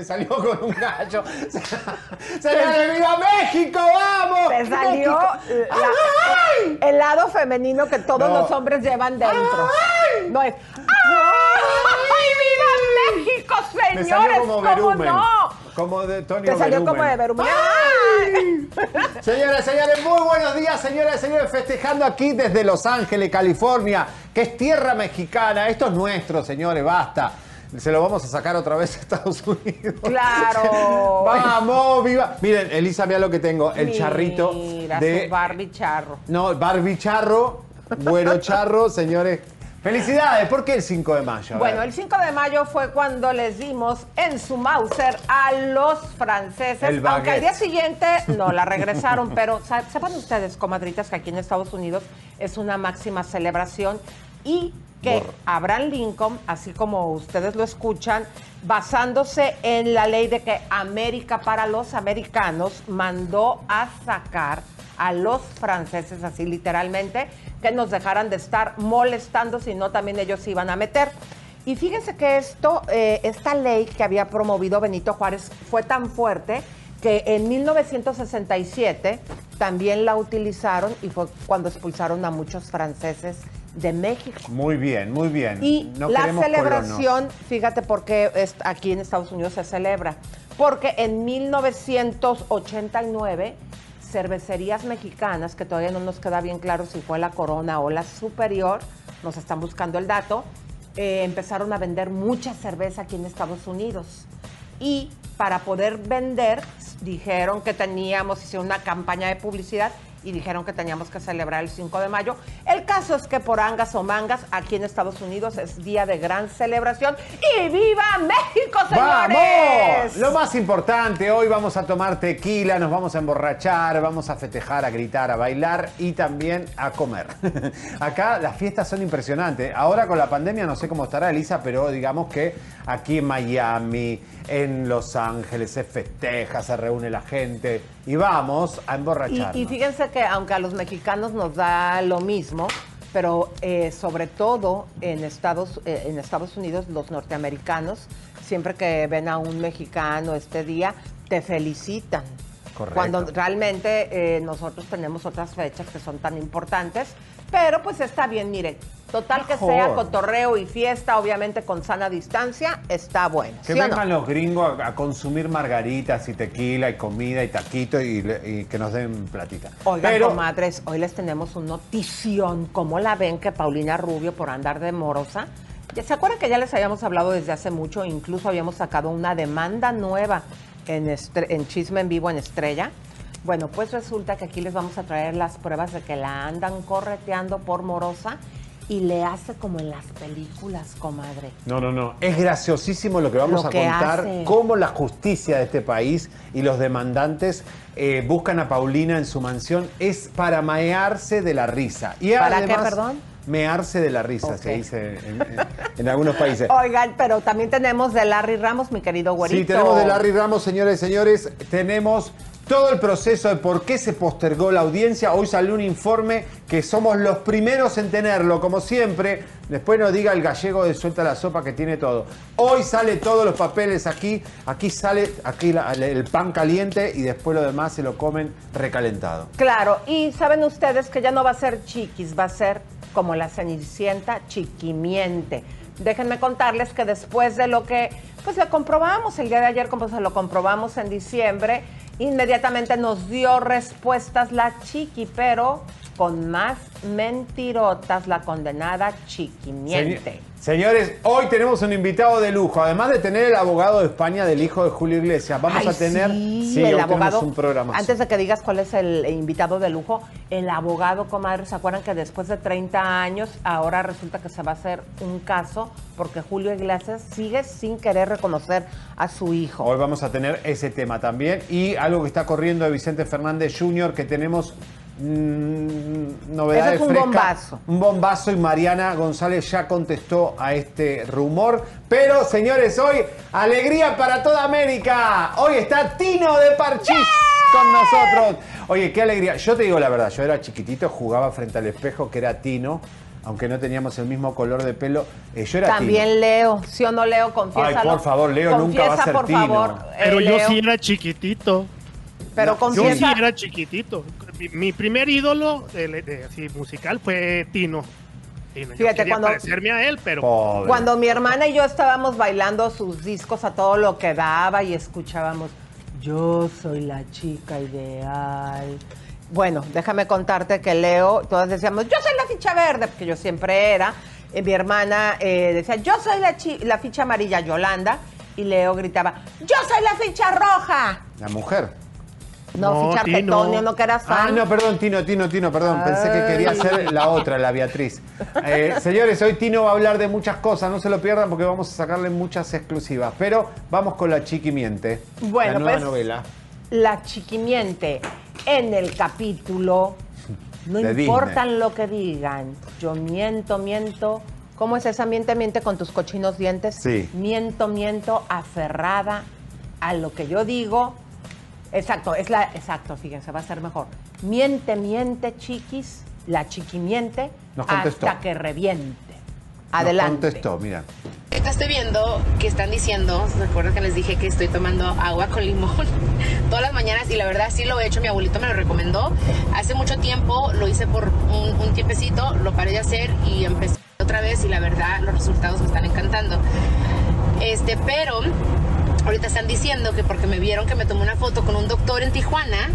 Me salió con un gallo. ¡Se viva México! ¡Vamos! Te salió México. la- ¡Ay! el lado femenino que todos No. los hombres llevan dentro. ¡Ay! No es. ¡Ay, viva México, señores! como ¿Cómo no? Como de Tony Te salió Berumen. como de Berumen. ¡Ay! Señoras, señores, muy buenos días, señoras y señores, festejando aquí desde Los Ángeles, California, que es tierra mexicana. Esto es nuestro, señores, basta. Se lo vamos a sacar otra vez a Estados Unidos. Claro. Vamos, viva. Miren, Elisa, mira lo que tengo, el Mira, charrito de su Barbie charro. No, Barbie Charro, Güero Charro, señores. Felicidades, ¿por qué el 5 de mayo? A Bueno, ver. el 5 de mayo fue cuando les dimos en su Mauser a los franceses, El aunque al baguette. día siguiente no la regresaron, pero sa- sepan ustedes, comadritas, que aquí en Estados Unidos es una máxima celebración y que Abraham Lincoln, así como ustedes lo escuchan, basándose en la ley de que América para los americanos mandó a sacar a los franceses, así literalmente, que nos dejaran de estar molestando, sino también ellos se iban a meter. Y fíjense que esto, eh, esta ley que había promovido Benito Juárez fue tan fuerte que en 1967 también la utilizaron y fue cuando expulsaron a muchos franceses de México. Muy bien, muy bien. Y No la celebración, fíjate por qué es- aquí en Estados Unidos se celebra. Porque en 1989, cervecerías mexicanas, que todavía no nos queda bien claro si fue la Corona o la Superior, nos están buscando el dato, eh, empezaron a vender mucha cerveza aquí en Estados Unidos. Y para poder vender, dijeron que teníamos, hicieron una campaña de publicidad y dijeron que teníamos que celebrar el 5 de mayo. El caso es que por angas o mangas, aquí en Estados Unidos es día de gran celebración. ¡Y viva México, señores! ¡Vamos! Lo más importante, hoy vamos a tomar tequila, nos vamos a emborrachar, vamos a festejar, a gritar, a bailar y también a comer. Acá las fiestas son impresionantes. Ahora con la pandemia no sé cómo estará Elisa, pero digamos que aquí en Miami, en Los Ángeles, se festeja, se reúne la gente y vamos a Y, emborracharnos. y fíjense que aunque a los mexicanos nos da lo mismo, pero eh, sobre todo en Estados, eh, en Estados Unidos, los norteamericanos, siempre que ven a un mexicano este día, te felicitan. Correcto. Cuando realmente eh, nosotros tenemos otras fechas que son tan importantes, pero pues está bien, miren, total que Mejor. sea cotorreo y fiesta, obviamente con sana distancia, está bueno. Que ¿sí no? vengan los gringos a, a consumir margaritas y tequila y comida y taquito y, que nos den platita. Oigan, Pero- comadres, hoy les tenemos una notición. ¿Cómo la ven que Paulina Rubio, por andar de morosa? ¿Se acuerdan que ya les habíamos hablado desde hace mucho? Incluso habíamos sacado una demanda nueva en, Estre- en Chisme en Vivo en Estrella. Bueno, pues resulta que aquí les vamos a traer las pruebas de que la andan correteando por morosa y le hace como en las películas, comadre. No, no, no. Es graciosísimo lo que vamos Lo a que contar, hace. cómo la justicia de este país y los demandantes eh, buscan a Paulina en su mansión. Es para maearse de la risa. Y ¿Para qué, además, perdón? Mearse de la risa, se dice en, en- en algunos países. Oigan, pero también tenemos de Larry Ramos, mi querido güerito. Sí, tenemos de Larry Ramos, señores y señores. Tenemos todo el proceso de por qué se postergó la audiencia. Hoy salió un informe que somos los primeros en tenerlo, como siempre. Después nos diga el gallego de Suelta la Sopa que tiene todo. Hoy sale todos los papeles aquí. Aquí sale aquí la- el pan caliente y después lo demás se lo comen recalentado. Claro, y saben ustedes que ya no va a ser chiquis, va a ser como la cenicienta chiquimiente. Déjenme contarles que después de lo que pues lo comprobamos el día de ayer, como se lo comprobamos en diciembre, inmediatamente nos dio respuestas la chiqui, pero con más mentirotas la condenada chiquimiente. Señores, hoy tenemos un invitado de lujo. Además de tener el abogado de España del hijo de Julio Iglesias, vamos Ay, a tener sí, sí, el abogado. un programa. Antes de que digas cuál es el invitado de lujo, el abogado, comadre, ¿se acuerdan que después de 30 años ahora resulta que se va a hacer un caso porque Julio Iglesias sigue sin querer reconocer a su hijo? Hoy vamos a tener ese tema también y algo que está corriendo de Vicente Fernández Jr. que tenemos mm, novedades Eso es un frescas. bombazo. Un bombazo y Mariana González ya contestó a este rumor. Pero señores, hoy alegría para toda América. Hoy está Tino de Parchís con nosotros. Oye, qué alegría. Yo te digo la verdad, yo era chiquitito, jugaba frente al espejo que era Tino. Aunque no teníamos el mismo color de pelo, eh, yo era También Tino. Leo, ¿sí o no Leo? Confiésalo. Ay, por favor, Leo nunca va a Confiesa, ser por Tino. favor, eh, Pero yo Leo. sí era chiquitito. Pero No, Yo sí era chiquitito. Mi, mi primer ídolo de, de- así, musical fue Tino. Tino. Yo Fíjate, quería cuando- parecerme a él, pero Pobre. Cuando mi hermana y yo estábamos bailando sus discos a todo lo que daba y escuchábamos, yo soy la chica ideal. Bueno, déjame contarte que Leo, todas decíamos, yo soy la ficha verde, porque yo siempre era. Eh, mi hermana eh, decía, yo soy la, chi- la ficha amarilla, Yolanda. Y Leo gritaba, yo soy la ficha roja. La mujer. No, No, ficha Tino. Arquetonio, no que eras Ah, no, perdón, Tino, Tino, Tino, perdón. Pensé que quería ser la otra, la Beatriz. Eh, señores, hoy Tino va a hablar de muchas cosas, no se lo pierdan porque vamos a sacarle muchas exclusivas. Pero vamos con la chiquimiente. Bueno, la nueva pues, novela. La chiquimiente en el capítulo. No De importan Disney. lo que digan. Yo miento, miento. ¿Cómo es esa miente, miente con tus cochinos dientes? Sí. Miento, miento, aferrada a lo que yo digo. Exacto, es la. Exacto, fíjense, va a ser mejor. Miente, miente, chiquis. La chiquimiente. Nos contestó. Hasta que reviente. Nos Adelante. contestó, mira. Ahorita estoy viendo que están diciendo, recuerdo que les dije que estoy tomando agua con limón todas las mañanas y la verdad sí lo he hecho, mi abuelito me lo recomendó. Hace mucho tiempo lo hice por un, un tiempecito, lo paré de hacer y empecé otra vez y la verdad los resultados me están encantando. Este, pero ahorita están diciendo que porque me vieron que me tomé una foto con un doctor en Tijuana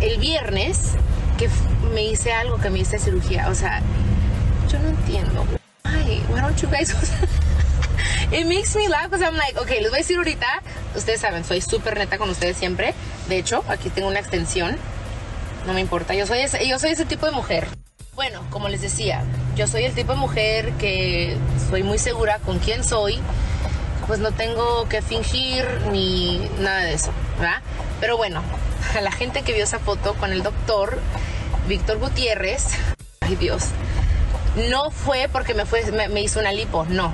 el viernes que me hice algo, que me hice cirugía, o sea, yo no entiendo. Ay, why don't you guys It makes me laugh because I'm like, okay, les voy a decir ahorita, ustedes saben, soy súper neta con ustedes siempre. De hecho, aquí tengo una extensión. No me importa, yo soy ese, yo soy ese tipo de mujer. Bueno, como les decía, yo soy el tipo de mujer que soy muy segura con quién soy. Pues no tengo que fingir ni nada de eso, ¿verdad? Pero bueno, a la gente que vio esa foto con el doctor Víctor Gutiérrez, ay Dios, no fue porque me, fue, me, hizo una lipo, no.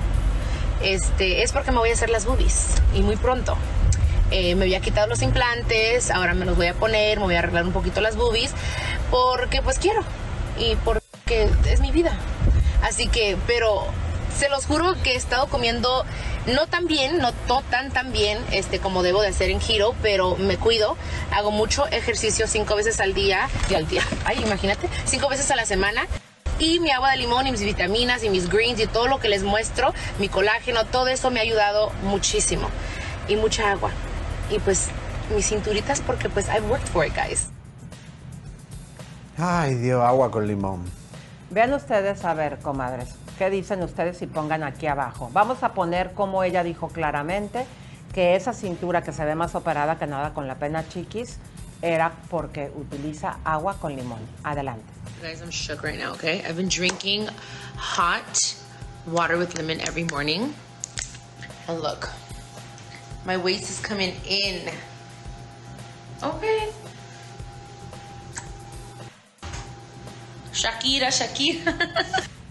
Este, es porque me voy a hacer las boobies y muy pronto. Eh, me había quitado los implantes, ahora me los voy a poner, me voy a arreglar un poquito las boobies, porque pues quiero y porque es mi vida. Así que, pero se los juro que he estado comiendo no tan bien, no, no tan tan bien este, como debo de hacer en giro, pero me cuido, hago mucho ejercicio cinco veces al día, y al día, ay, imagínate, cinco veces a la semana. Y mi agua de limón y mis vitaminas y mis greens y todo lo que les muestro, mi colágeno, todo eso me ha ayudado muchísimo. Y mucha agua. Y pues mis cinturitas porque pues I've worked for it, guys. Ay, Dios, agua con limón. Vean ustedes, a ver, comadres, ¿qué dicen ustedes y pongan aquí abajo? Vamos a poner como ella dijo claramente que esa cintura que se ve más operada que nada con la pena chiquis era porque utiliza agua con limón. Adelante. Guys, I'm shook right now, okay? I've been drinking hot water with lemon every morning. And look, my waist is coming in. Okay. Shakira, Shakira.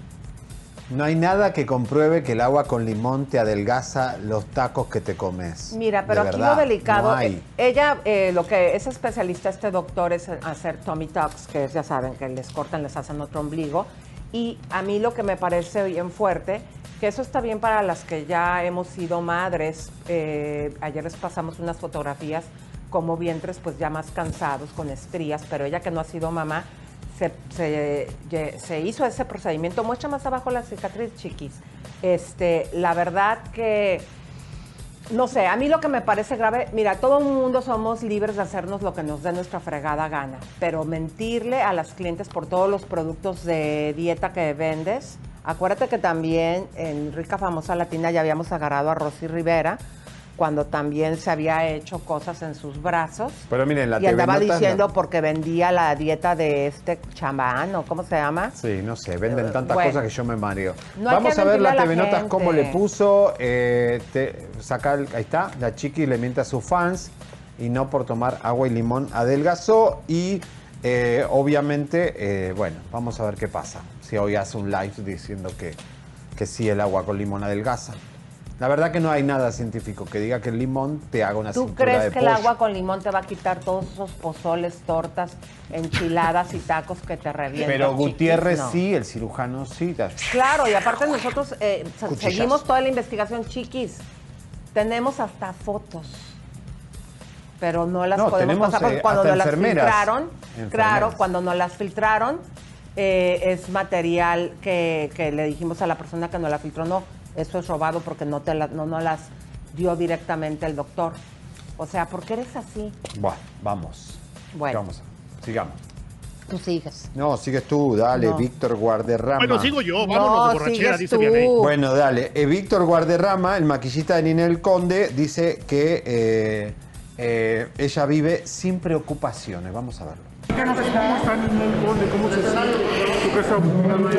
No hay nada que compruebe que el agua con limón te adelgaza los tacos que te comes. Mira, pero De aquí verdad, lo delicado, no eh, ella, eh, lo que es especialista este doctor es hacer tummy tucks, que es, ya saben, que les cortan, les hacen otro ombligo. Y a mí lo que me parece bien fuerte, que eso está bien para las que ya hemos sido madres. eh, ayer les pasamos unas fotografías como vientres pues ya más cansados, con estrías, pero ella que no ha sido mamá, se, se- hizo ese procedimiento. Muestra más abajo la cicatriz, chiquis. Este, la verdad que no sé, a mí lo que me parece grave, mira, todo el mundo somos libres de hacernos lo que nos dé nuestra fregada gana, pero mentirle a las clientes por todos los productos de dieta que vendes. Acuérdate que también en Rica Famosa Latina ya habíamos agarrado a Rosy Rivera cuando también se había hecho cosas en sus brazos. Pero miren, la y TV andaba Notas diciendo no- porque vendía la dieta de este chambán o cómo se llama. Sí, no sé, venden Eh, tantas bueno. cosas que yo me mareo. No Vamos a ver la la TV Notas cómo le puso. eh, te- saca el- ahí está, la chiqui le miente a sus fans y no por tomar agua y limón adelgazó. Y eh, obviamente, eh, bueno, vamos a ver qué pasa. Si hoy hace un live diciendo que, que sí el agua con limón adelgaza. La verdad que no hay nada científico que diga que el limón te haga una ¿Tú cintura crees de que el agua con limón te va a quitar todos esos pozoles, tortas, enchiladas y tacos que te revientan? Pero chiquis? Gutiérrez No. sí, el cirujano sí. Claro, y aparte nosotros eh, seguimos toda la investigación, chiquis. Tenemos hasta fotos. Pero no las No, podemos tenemos, pasar porque eh, cuando nos las filtraron, Enfermeras. claro, cuando nos las filtraron, eh, es material que, que le dijimos a la persona que nos la filtró, no, eso es robado porque no te la- no nos las dio directamente el doctor. O sea, ¿por qué eres así? Bueno, vamos. Bueno. Vamos, sigamos. Tú sigues. No, sigues tú, dale, No. Víctor Guarderrama. Bueno, sigo yo, No, vámonos de borrachera, dice. Vianey. Bueno, dale. Eh, Víctor Guarderrama, el maquillista de Ninel Conde, dice que eh, eh, ella vive sin preocupaciones. Vamos a verlo.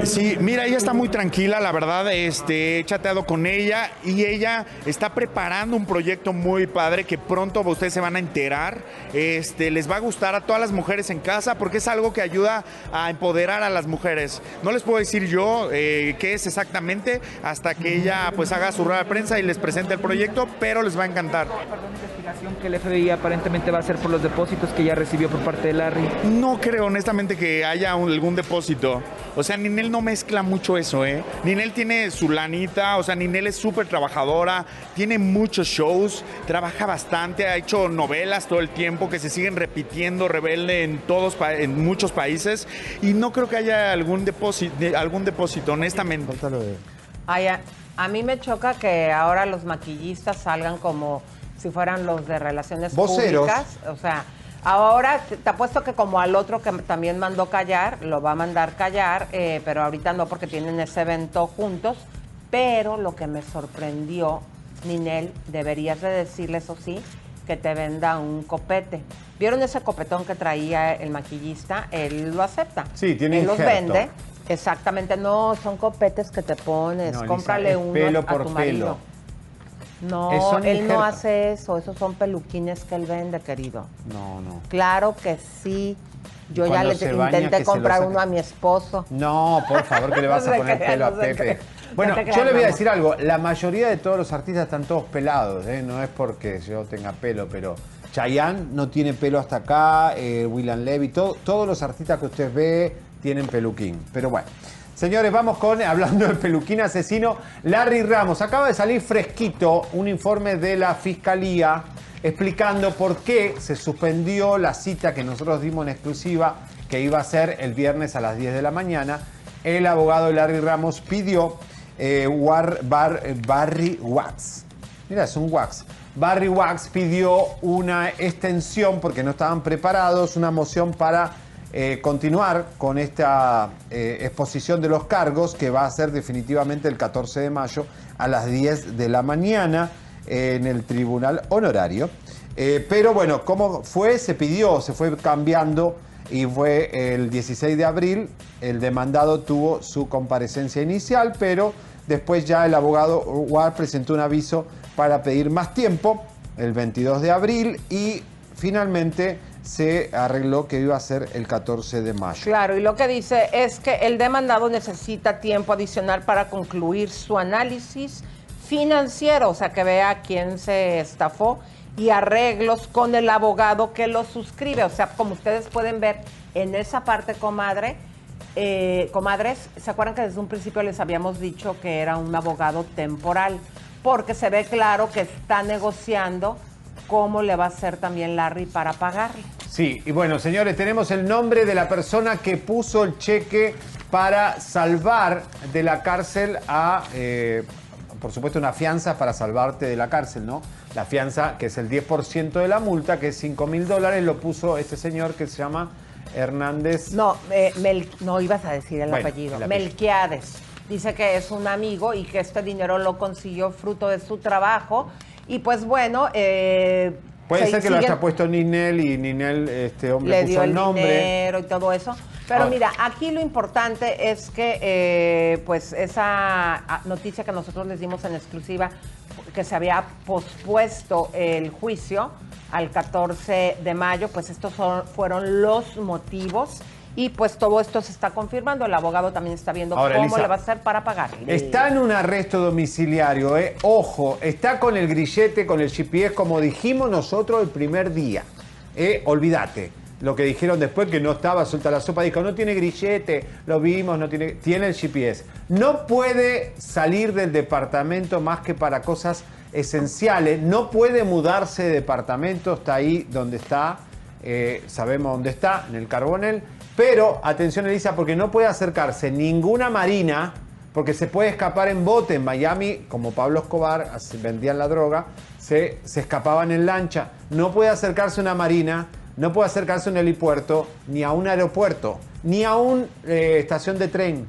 Sí, mira, ella está muy tranquila, la verdad, este, he chateado con ella y ella está preparando un proyecto muy padre que pronto ustedes se van a enterar. Este, les va a gustar a todas las mujeres en casa porque es algo que ayuda a empoderar a las mujeres. No les puedo decir yo eh, qué es exactamente hasta que ella pues haga su rueda de prensa y les presente el proyecto, pero les va a encantar. investigación que el FBI aparentemente va a hacer por los depósitos que ya recibió por parte de Larry. No creo honestamente que haya un- algún depósito. O sea, Ninel no mezcla mucho eso, ¿eh? Ninel tiene su lanita, o sea, Ninel es súper trabajadora, tiene muchos shows, trabaja bastante, ha hecho novelas todo el tiempo que se siguen repitiendo, rebelde en todos, pa- en muchos países, y no creo que haya algún depósito, algún depósito, honestamente. Ay, a, a mí me choca que ahora los maquillistas salgan como si fueran los de relaciones Voceros. públicas. O sea, ahora te, apuesto que como al otro que también mandó callar, lo va a mandar callar, eh, pero ahorita no porque tienen ese evento juntos. Pero lo que me sorprendió, Ninel, deberías de decirle eso sí, que te venda un copete. ¿Vieron ese copetón que traía el maquillista? Él lo acepta. Sí, tiene Él los vende. Exactamente, no, son copetes que te pones, No, Lisa, cómprale es uno pelo a por tu pelo. No, él no hace eso, esos son peluquines que él vende, querido. No, no. Claro que sí. Yo ya le baña, intenté comprar uno a mi esposo. No, por favor, que le vas No a poner pelo a no Pepe. Bueno, No yo le voy a decir algo. La mayoría de todos los artistas están todos pelados, ¿eh? No es porque yo tenga pelo, pero Chayanne no tiene pelo hasta acá, eh, William Levy, todo- todos los artistas que usted ve tienen peluquín. Pero bueno. Señores, vamos con, hablando del peluquín asesino, Larry Ramos. Acaba de salir fresquito un informe de la Fiscalía explicando por qué se suspendió la cita que nosotros dimos en exclusiva, que iba a ser el viernes a las 10 de la mañana. El abogado Larry Ramos pidió eh, War- Bar- eh, Barry Wax. Mira, es un wax. Barry Wax pidió una extensión porque no estaban preparados, una moción para eh, continuar con esta eh, exposición de los cargos que va a ser definitivamente el 14 de mayo a las 10 de la mañana eh, en el Tribunal Honorario. Pero bueno, ¿cómo fue? Se pidió, se fue cambiando y fue el 16 de abril. El demandado tuvo su comparecencia inicial, pero después ya el abogado Ward presentó un aviso para pedir más tiempo, el 22 de abril, y finalmente se arregló que iba a ser el 14 de mayo. Claro, y lo que dice es que el demandado necesita tiempo adicional para concluir su análisis financiero, o sea, que vea quién se estafó y arreglos con el abogado que lo suscribe. O sea, como ustedes pueden ver en esa parte, comadre, eh, comadres, ¿se acuerdan que desde un principio les habíamos dicho que era un abogado temporal? Porque se ve claro que está negociando cómo le va a hacer también Larry para pagarle. Sí, y bueno, señores, tenemos el nombre de la persona que puso el cheque para salvar de la cárcel a, eh, por supuesto, una fianza para salvarte de la cárcel, ¿no? La fianza, que es el 10% de la multa, que es 5 mil dólares, lo puso este señor que se llama Hernández. No, eh, Mel- no ibas a decir el Bueno, apellido. el apellido. Melquiades. Dice que es un amigo y que este dinero lo consiguió fruto de su trabajo. Y pues bueno, eh, Puede se ser que lo haya puesto Ninel y Ninel, este hombre, le puso dio el nombre. dinero y todo eso. Pero mira, aquí lo importante es que, eh, pues, esa ah, noticia que nosotros les dimos en exclusiva, que se había pospuesto el juicio al 14 de mayo, pues estos son- fueron los motivos. Y pues todo esto se está confirmando. El abogado también está viendo Ahora, cómo Elisa, le va a hacer para pagar. Está en un arresto domiciliario, eh. ojo, está con el grillete, con el GPS, como dijimos nosotros el primer día. Eh, olvídate. Lo que dijeron después que no estaba suelta la sopa, dijo, no tiene grillete, lo vimos, no tiene, tiene el GPS. No puede salir del departamento más que para cosas esenciales, no puede mudarse de departamento, está ahí donde está, eh, sabemos dónde está, en el Carbonel. Pero, atención Elisa, porque no puede acercarse ninguna marina, porque se puede escapar en bote en Miami, como Pablo Escobar, vendían la droga, se, se escapaban en lancha. No puede acercarse una marina, no puede acercarse un helipuerto, ni a un aeropuerto, ni a una estación de tren.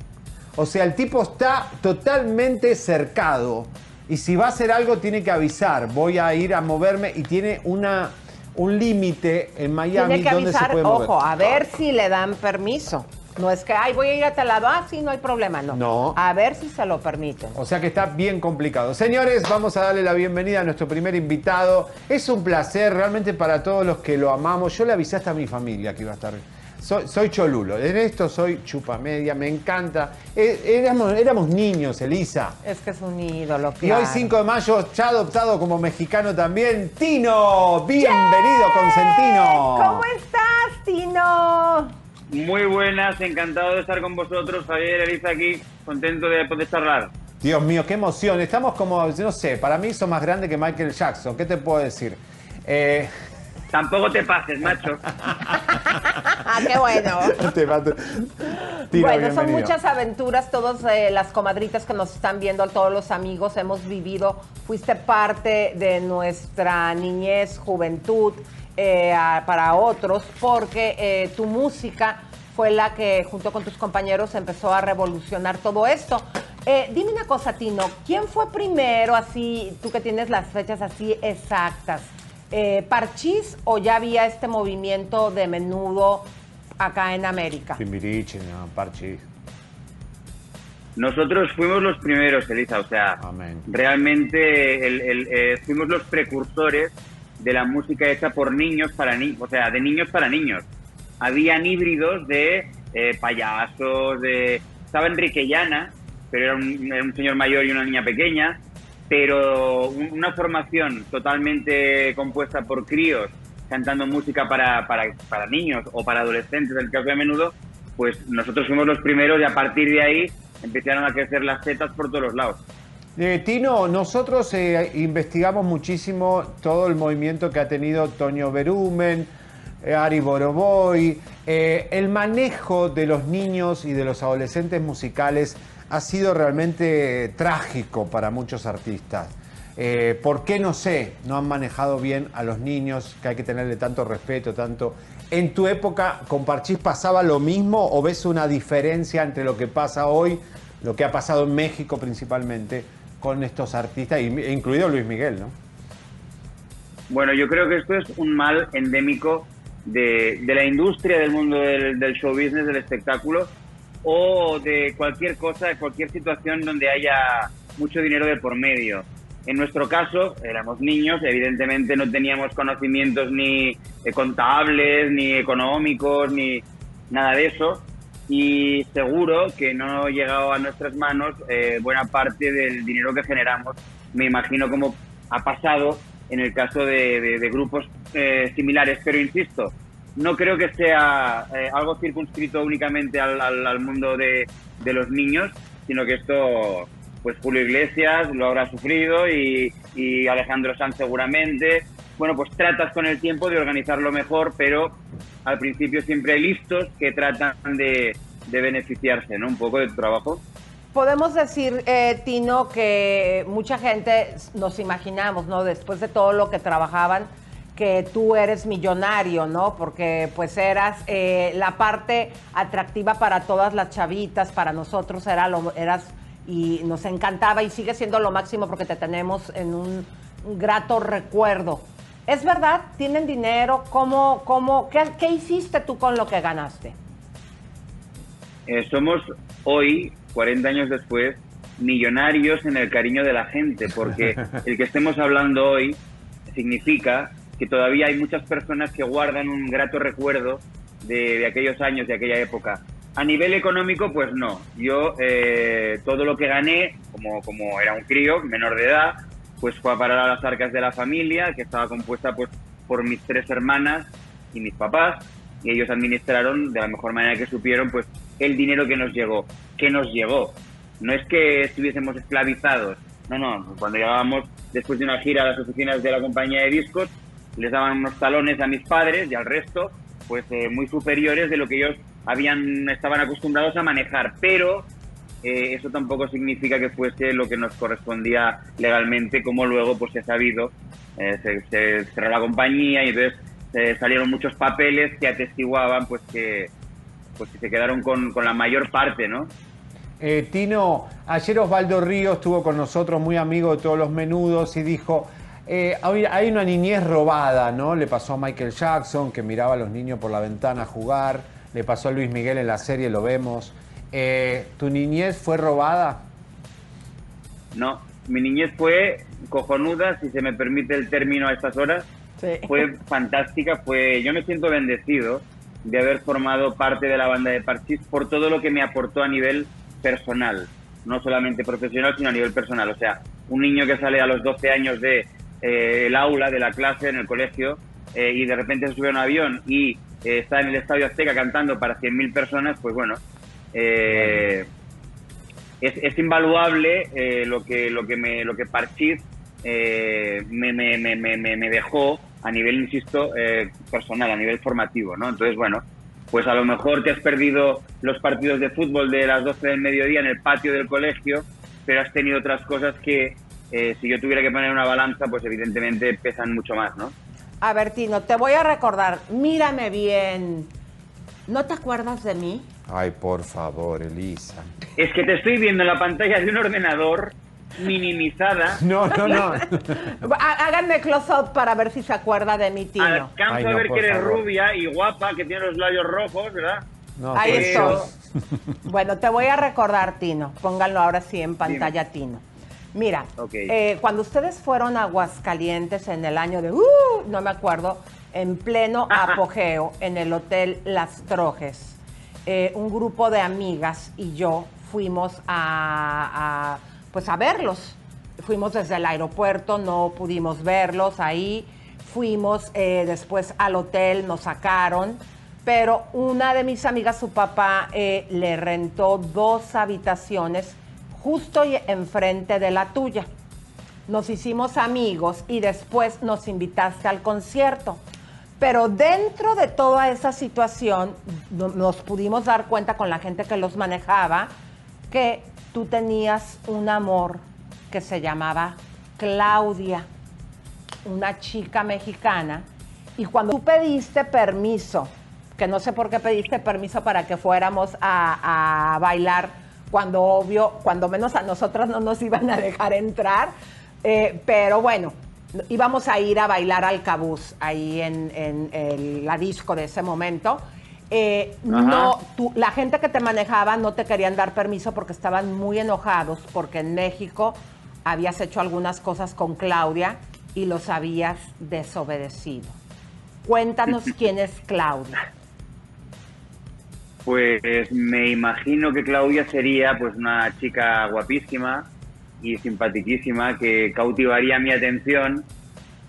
O sea, el tipo está totalmente cercado. Y si va a hacer algo, tiene que avisar. Voy a ir a moverme y tiene una, un límite en Miami Tiene que donde se avisar, puede mover. ojo, a ver si le dan permiso. No es que, ay, voy a ir a tal lado, ah, sí, no hay problema, no. No. A ver si se lo permiten. O sea que está bien complicado. Señores, vamos a darle la bienvenida a nuestro primer invitado. Es un placer realmente para todos los que lo amamos. Yo le avisé hasta a mi familia que iba a estar. Soy, soy cholulo. En esto soy chupamedia, me encanta. Eh, Éramos, éramos niños, Elisa. Es que es un ídolo. Y hoy claro. 5 de mayo, ya adoptado como mexicano también, Tino. Bienvenido, Consentino. ¿Cómo estás, Tino? Muy buenas, encantado de estar con vosotros. Javier, Elisa aquí, contento de poder charlar. Dios mío, qué emoción. Estamos como, no sé, para mí son más grandes que Michael Jackson. ¿Qué te puedo decir? Eh, Tampoco te pases, macho. Ah, qué bueno. te mato. Tino, bueno, son muchas aventuras, todas eh, las comadritas que nos están viendo, todos los amigos, hemos vivido, fuiste parte de nuestra niñez, juventud, eh, a- para otros, porque eh, tu música fue la que junto con tus compañeros empezó a revolucionar todo esto. Eh, dime una cosa, Tino, ¿quién fue primero, así, tú que tienes las fechas así exactas? Eh, ¿Parchís o ya había este movimiento de menudo acá en América? Timbiriche, no, Parchi. Nosotros fuimos los primeros, Elisa, o sea, Amén. realmente el- el, eh, fuimos los precursores de la música hecha por niños para niños, o sea, de niños para niños. Habían híbridos de eh, payasos, de... Estaba Enrique Llana, pero era un, era un señor mayor y una niña pequeña, pero un- una formación totalmente compuesta por críos cantando música para, para, para niños o para adolescentes, en el caso de menudo, pues nosotros fuimos los primeros y a partir de ahí empezaron a crecer las setas por todos los lados. Eh, Tino, nosotros eh, investigamos muchísimo todo el movimiento que ha tenido Toño Berumen, eh, Ari Boroboy. Eh, el manejo de los niños y de los adolescentes musicales ha sido realmente trágico para muchos artistas. Eh, ¿Por qué no sé? No han manejado bien a los niños, que hay que tenerle tanto respeto, tanto. ¿En tu época con Parchís pasaba lo mismo o ves una diferencia entre lo que pasa hoy, lo que ha pasado en México principalmente, con estos artistas, incluido Luis Miguel, ¿no? Bueno, yo creo que esto es un mal endémico de, la industria del mundo del show business, del espectáculo, o de cualquier cosa, de cualquier situación donde haya mucho dinero de por medio. En nuestro caso, éramos niños, evidentemente no teníamos conocimientos ni contables, ni económicos, ni nada de eso. Y seguro que no ha llegado a nuestras manos eh, buena parte del dinero que generamos. Me imagino como ha pasado en el caso de grupos eh, similares. Pero insisto, no creo que sea eh, algo circunscrito únicamente al, al- mundo de, de los niños, sino que esto, pues Julio Iglesias lo habrá sufrido y, y Alejandro Sanz seguramente. Bueno, pues tratas con el tiempo de organizarlo mejor, pero al principio siempre hay listos que tratan de, de beneficiarse, ¿no? Un poco de tu trabajo. Podemos decir, eh, Tino, que mucha gente nos imaginamos, ¿no? Después de todo lo que trabajaban, que tú eres millonario, ¿no? Porque pues eras eh, la parte atractiva para todas las chavitas, para nosotros era lo, eras y nos encantaba y sigue siendo lo máximo porque te tenemos en un, un grato recuerdo. ¿Es verdad? ¿Tienen dinero? ¿Cómo, cómo, qué, qué hiciste tú con lo que ganaste? Eh, somos hoy, 40 años después, millonarios en el cariño de la gente, porque el que estemos hablando hoy significa que todavía hay muchas personas que guardan un grato recuerdo de, de aquellos años, de aquella época. A nivel económico, pues no. Yo eh, todo lo que gané, como, como era un crío, menor de edad, pues fue a parar a las arcas de la familia, que estaba compuesta pues por mis tres hermanas y mis papás, y ellos administraron de la mejor manera que supieron pues el dinero que nos llegó, que nos llegó. No es que estuviésemos esclavizados, no, no, cuando llegábamos después de una gira a las oficinas de la compañía de discos, les daban unos talones a mis padres y al resto, pues eh, muy superiores de lo que ellos habían estaban acostumbrados a manejar, pero eh, eso tampoco significa que fuese lo que nos correspondía legalmente, como luego pues se ha sabido, eh, se, se cerró la compañía y entonces eh, salieron muchos papeles que atestiguaban pues que pues que se quedaron con, con la mayor parte, ¿no? Eh, Tino, ayer Osvaldo Río estuvo con nosotros, muy amigo de todos los menudos, y dijo, eh, hay una niñez robada, ¿no? Le pasó a Michael Jackson, que miraba a los niños por la ventana jugar, le pasó a Luis Miguel en la serie, lo vemos. Eh, ¿Tu niñez fue robada? No, mi niñez fue cojonuda, si se me permite el término a estas horas. Fue fantástica, fue yo me siento bendecido de haber formado parte de la banda de Parchís por todo lo que me aportó a nivel personal, no solamente profesional, sino a nivel personal. O sea, un niño que sale a los 12 años de eh, el aula, de la clase, en el colegio, eh, y de repente se sube a un avión y eh, está en el Estadio Azteca cantando para 100.000 personas, pues bueno, eh, es, es invaluable lo que lo que me lo que Parchís me, me, me, me, dejó a nivel, insisto, personal, a nivel formativo, ¿no? Entonces, bueno, pues a lo mejor te has perdido los partidos de fútbol de las 12 del mediodía en el patio del colegio, pero has tenido otras cosas que, eh, si yo tuviera que poner una balanza, pues evidentemente pesan mucho más, ¿no? A ver, Tino, te voy a recordar, mírame bien. ¿No te acuerdas de mí? Ay, por favor, Elisa. Es que te estoy viendo en la pantalla de un ordenador minimizada. No, no, no. Há- Háganme close-up para ver si se acuerda de mí, Tino. Alcanzo Ay, a no, ver por que eres favor. rubia y guapa, que tiene los labios rojos, ¿verdad? No, Ahí estoy. Bueno, te voy a recordar, Tino. Pónganlo ahora sí en pantalla, Tino. Mira, eh, cuando ustedes fueron a Aguascalientes en el año de, uh, no me acuerdo, en pleno apogeo, en el Hotel Las Trojes, eh, un grupo de amigas y yo fuimos a, a, pues a verlos. Fuimos desde el aeropuerto, no pudimos verlos ahí. Fuimos eh, después al hotel, nos sacaron. Pero una de mis amigas, su papá, eh, le rentó dos habitaciones justo enfrente de la tuya. Nos hicimos amigos y después nos invitaste al concierto. Pero dentro de toda esa situación no- nos pudimos dar cuenta con la gente que los manejaba que tú tenías un amor que se llamaba Claudia, una chica mexicana, y cuando tú pediste permiso, que no sé por qué pediste permiso para que fuéramos a, a bailar, cuando obvio, cuando menos a nosotras no nos iban a dejar entrar, eh, pero bueno, íbamos a ir a bailar al cabús ahí en, en el- la disco de ese momento. Eh, no, tú- la gente que te manejaba no te querían dar permiso porque estaban muy enojados porque en México habías hecho algunas cosas con Claudia y los habías desobedecido. Cuéntanos quién es Claudia. Pues me imagino que Claudia sería pues una chica guapísima y simpaticísima que cautivaría mi atención,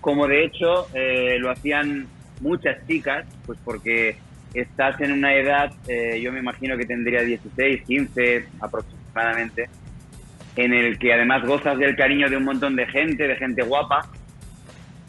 como de hecho eh, lo hacían muchas chicas, pues porque estás en una edad, eh, yo me imagino que tendría 16, 15 aproximadamente, en el que además gozas del cariño de un montón de gente, de gente guapa.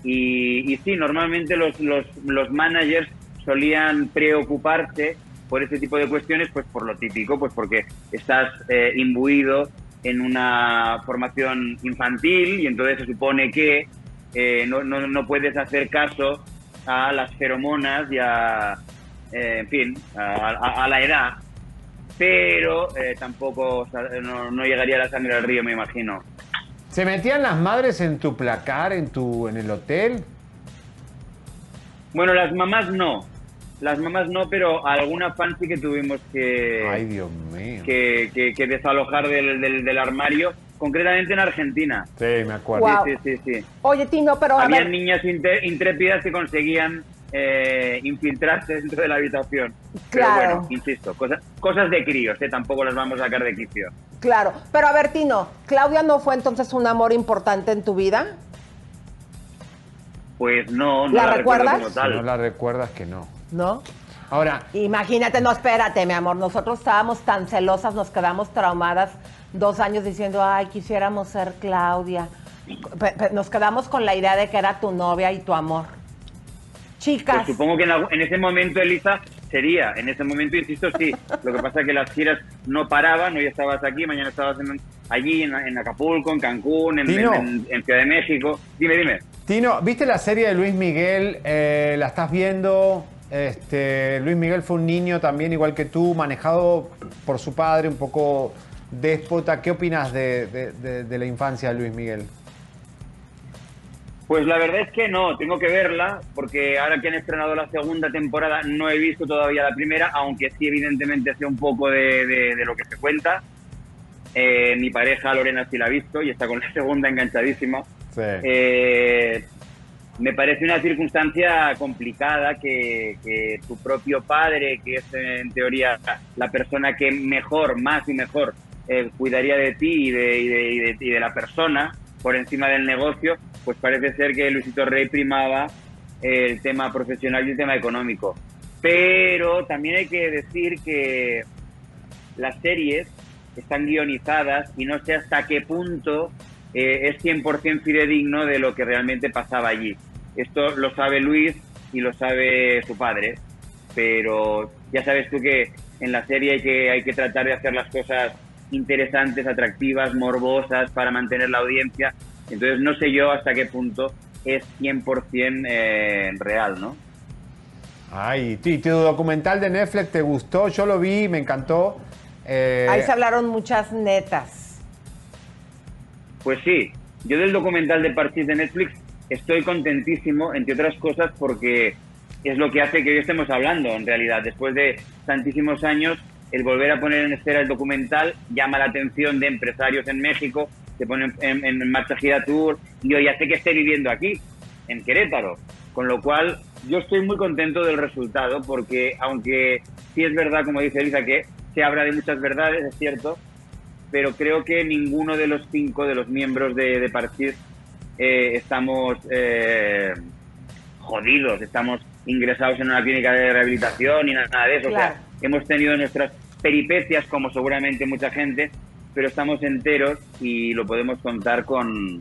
Y, y sí, normalmente los, los, los managers solían preocuparse por ese tipo de cuestiones, pues por lo típico, pues porque estás eh, imbuido en una formación infantil y entonces se supone que eh, no, no, no, puedes hacer caso a las feromonas y a, eh, en fin, a, a, la edad, pero tampoco no, no, llegaría la sangre al río, me imagino. ¿Se metían las madres en tu placar, en, tu, en el hotel? Bueno, las mamás no, las mamás no, pero alguna fan sí que tuvimos que. Ay, Dios mío. Que, que, desalojar del, del, armario, concretamente en Argentina. Sí, me acuerdo. Sí, sí, sí, Oye, Tino, pero. Había niñas intrépidas que conseguían eh, infiltrarse dentro de la habitación. Claro. Pero bueno, insisto, cosas, cosas de críos, ¿eh? tampoco las vamos a sacar de quicio. Claro, pero a ver, Tino, ¿Claudia no fue entonces un amor importante en tu vida? Pues no, no la, recuerdas? Como tal. no la recuerdas que no. ¿No? Ahora. Imagínate, no, espérate, mi amor. Nosotros estábamos tan celosas, nos quedamos traumadas dos años diciendo, ay, quisiéramos ser Claudia. Nos quedamos con la idea de que era tu novia y tu amor. Chicas. Pues supongo que en, ese momento, Elisa, sería. En ese momento, insisto, sí. Lo que pasa es que las giras no paraban. Hoy estabas aquí, mañana estabas allí, en, Acapulco, en Cancún, en, Ciudad de México. Dime, dime. Tino, ¿viste la serie de Luis Miguel? Eh, ¿La estás viendo? Este, Luis Miguel fue un niño también, igual que tú, manejado por su padre, un poco déspota. ¿Qué opinas de, la infancia de Luis Miguel? Pues la verdad es que no, tengo que verla, porque ahora que han estrenado la segunda temporada no he visto todavía la primera, aunque sí evidentemente sé un poco de, lo que se cuenta. Eh, mi pareja Lorena sí la ha visto y está con la segunda enganchadísima. Sí. Eh, me parece una circunstancia complicada que, tu propio padre, que es en teoría la persona que mejor, más y mejor eh, cuidaría de ti y de, de, la persona por encima del negocio, pues parece ser que Luisito Rey primaba el tema profesional y el tema económico. Pero también hay que decir que las series están guionizadas y no sé hasta qué punto eh, es 100% fidedigno de lo que realmente pasaba allí. Esto lo sabe Luis y lo sabe su padre, pero ya sabes tú que en la serie hay que, hay que tratar de hacer las cosas interesantes, atractivas, morbosas para mantener la audiencia. Entonces no sé yo hasta qué punto es 100% eh, real, ¿no? Ay, ¿y tu documental de Netflix te gustó? Yo lo vi, me encantó. Eh, Ahí se hablaron muchas netas. Pues sí, yo del documental de Parchís de Netflix estoy contentísimo, entre otras cosas, porque es lo que hace que hoy estemos hablando, en realidad. Después de tantísimos años, el volver a poner en escena el documental llama la atención de empresarios en México, se ponen en, en, marcha Gira Tour, y ya sé que esté viviendo aquí, en Querétaro. Con lo cual, yo estoy muy contento del resultado, porque aunque sí es verdad, como dice Elisa, que se habla de muchas verdades, es cierto, pero creo que ninguno de los cinco de los miembros de, de eh, estamos eh, jodidos, estamos ingresados en una clínica de rehabilitación y nada de eso. hemos tenido nuestras peripecias, como seguramente mucha gente, pero estamos enteros y lo podemos contar con,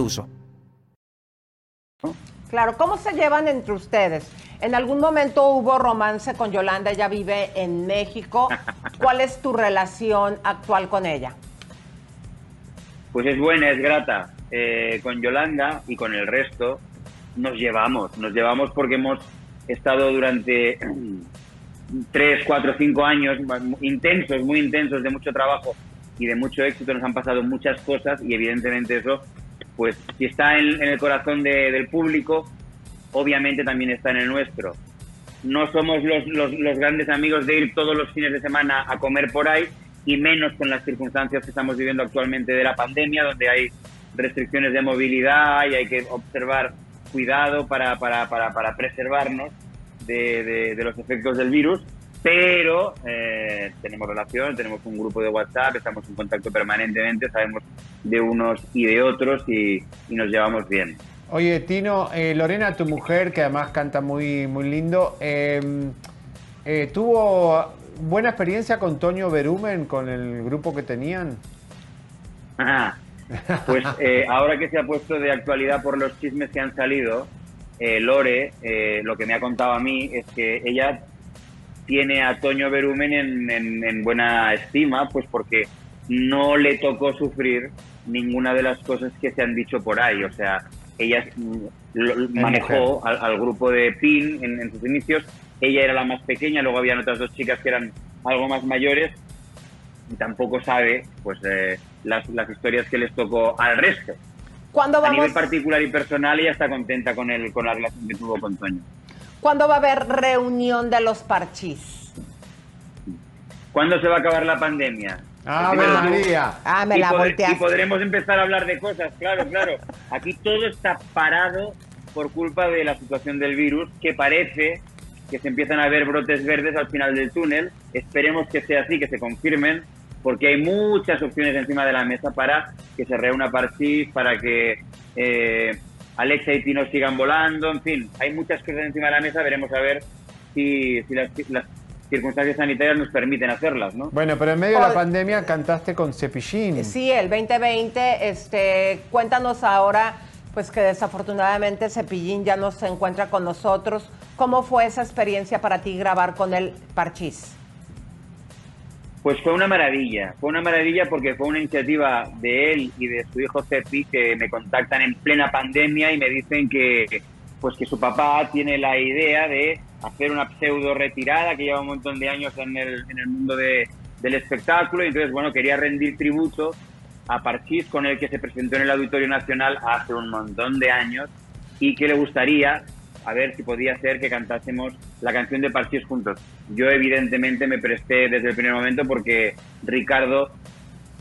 uso. Claro, ¿cómo se llevan entre ustedes? En algún momento hubo romance con Yolanda, ella vive en México. ¿Cuál es tu relación actual con ella? pues es buena, es grata. Eh, con Yolanda y con el resto nos llevamos, nos llevamos porque hemos estado durante tres, cuatro, cinco años intensos, muy intensos, de mucho trabajo y de mucho éxito, nos han pasado muchas cosas y evidentemente eso, pues si está en, el corazón del público, obviamente también está en el nuestro. No somos los, los, los grandes amigos de ir todos los fines de semana a comer por ahí y menos con las circunstancias que estamos viviendo actualmente de la pandemia, donde hay restricciones de movilidad y hay que observar cuidado para, para, para, para preservarnos de, de, los efectos del virus, pero eh, tenemos relación, tenemos un grupo de WhatsApp, estamos en contacto permanentemente, sabemos de unos y de otros y, nos llevamos bien. Oye, Tino, eh, Lorena, tu mujer, que además canta muy, muy lindo, em, eh, ¿tuvo buena experiencia con Toño Berumen, con el grupo que tenían? Pues eh, ahora que se ha puesto de actualidad por los chismes que han salido, eh, Lore, eh, lo que me ha contado a mí es que ella tiene a Toño Berumen en, buena estima, pues porque no le tocó sufrir ninguna de las cosas que se han dicho por ahí. O sea, ella mm, manejó al, grupo de PIN en, en sus inicios. Ella era la más pequeña, luego habían otras dos chicas que eran algo más mayores y tampoco sabe pues eh, las, las, historias que les tocó al resto. ¿Cuándo vamos... A nivel particular y personal ella está contenta con, el, con la relación que tuvo con Toño. ¿Cuándo va a haber reunión de los parchís? ¿Cuándo se va a acabar la pandemia? Ah, María. Ah, me la y, y podremos empezar a hablar de cosas, claro, claro. Aquí todo está parado por culpa de la situación del virus, que parece que se empiezan a ver brotes verdes al final del túnel. Esperemos que sea así, que se confirmen, porque hay muchas opciones encima de la mesa para que se reúna Parchís, para que eh, Alexa y Tino sigan volando, en fin, hay muchas cosas encima de la mesa, veremos a ver si, las, circunstancias sanitarias nos permiten hacerlas, ¿no? Bueno, pero en medio de la pandemia cantaste con Cepillín. Sí, el 2020, este, cuéntanos ahora, pues que desafortunadamente Cepillín ya no se encuentra con nosotros. ¿Cómo fue esa experiencia para ti grabar con el Parchís? Pues fue una maravilla, fue una maravilla porque fue una iniciativa de él y de su hijo Cepi que me contactan en plena pandemia y me dicen que pues que su papá tiene la idea de hacer una pseudo retirada que lleva un montón de años en el, en el mundo de, del espectáculo. Y entonces bueno quería rendir tributo a Parchís con el que se presentó en el Auditorio Nacional hace un montón de años y que le gustaría a ver si podía ser que cantásemos la canción de Parchís juntos. Yo evidentemente me presté desde el primer momento porque Ricardo,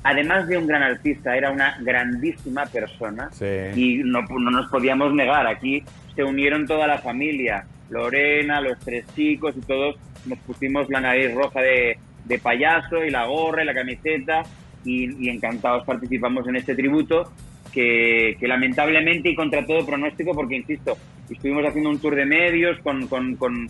además de un gran artista, era una grandísima persona y no, no nos podíamos negar. Aquí se unieron toda la familia, Lorena, los tres chicos y todos nos pusimos la nariz roja de, de payaso y la gorra y la camiseta y, y encantados participamos en este tributo que, lamentablemente y contra todo pronóstico, porque insisto, estuvimos haciendo un tour de medios con, con, con,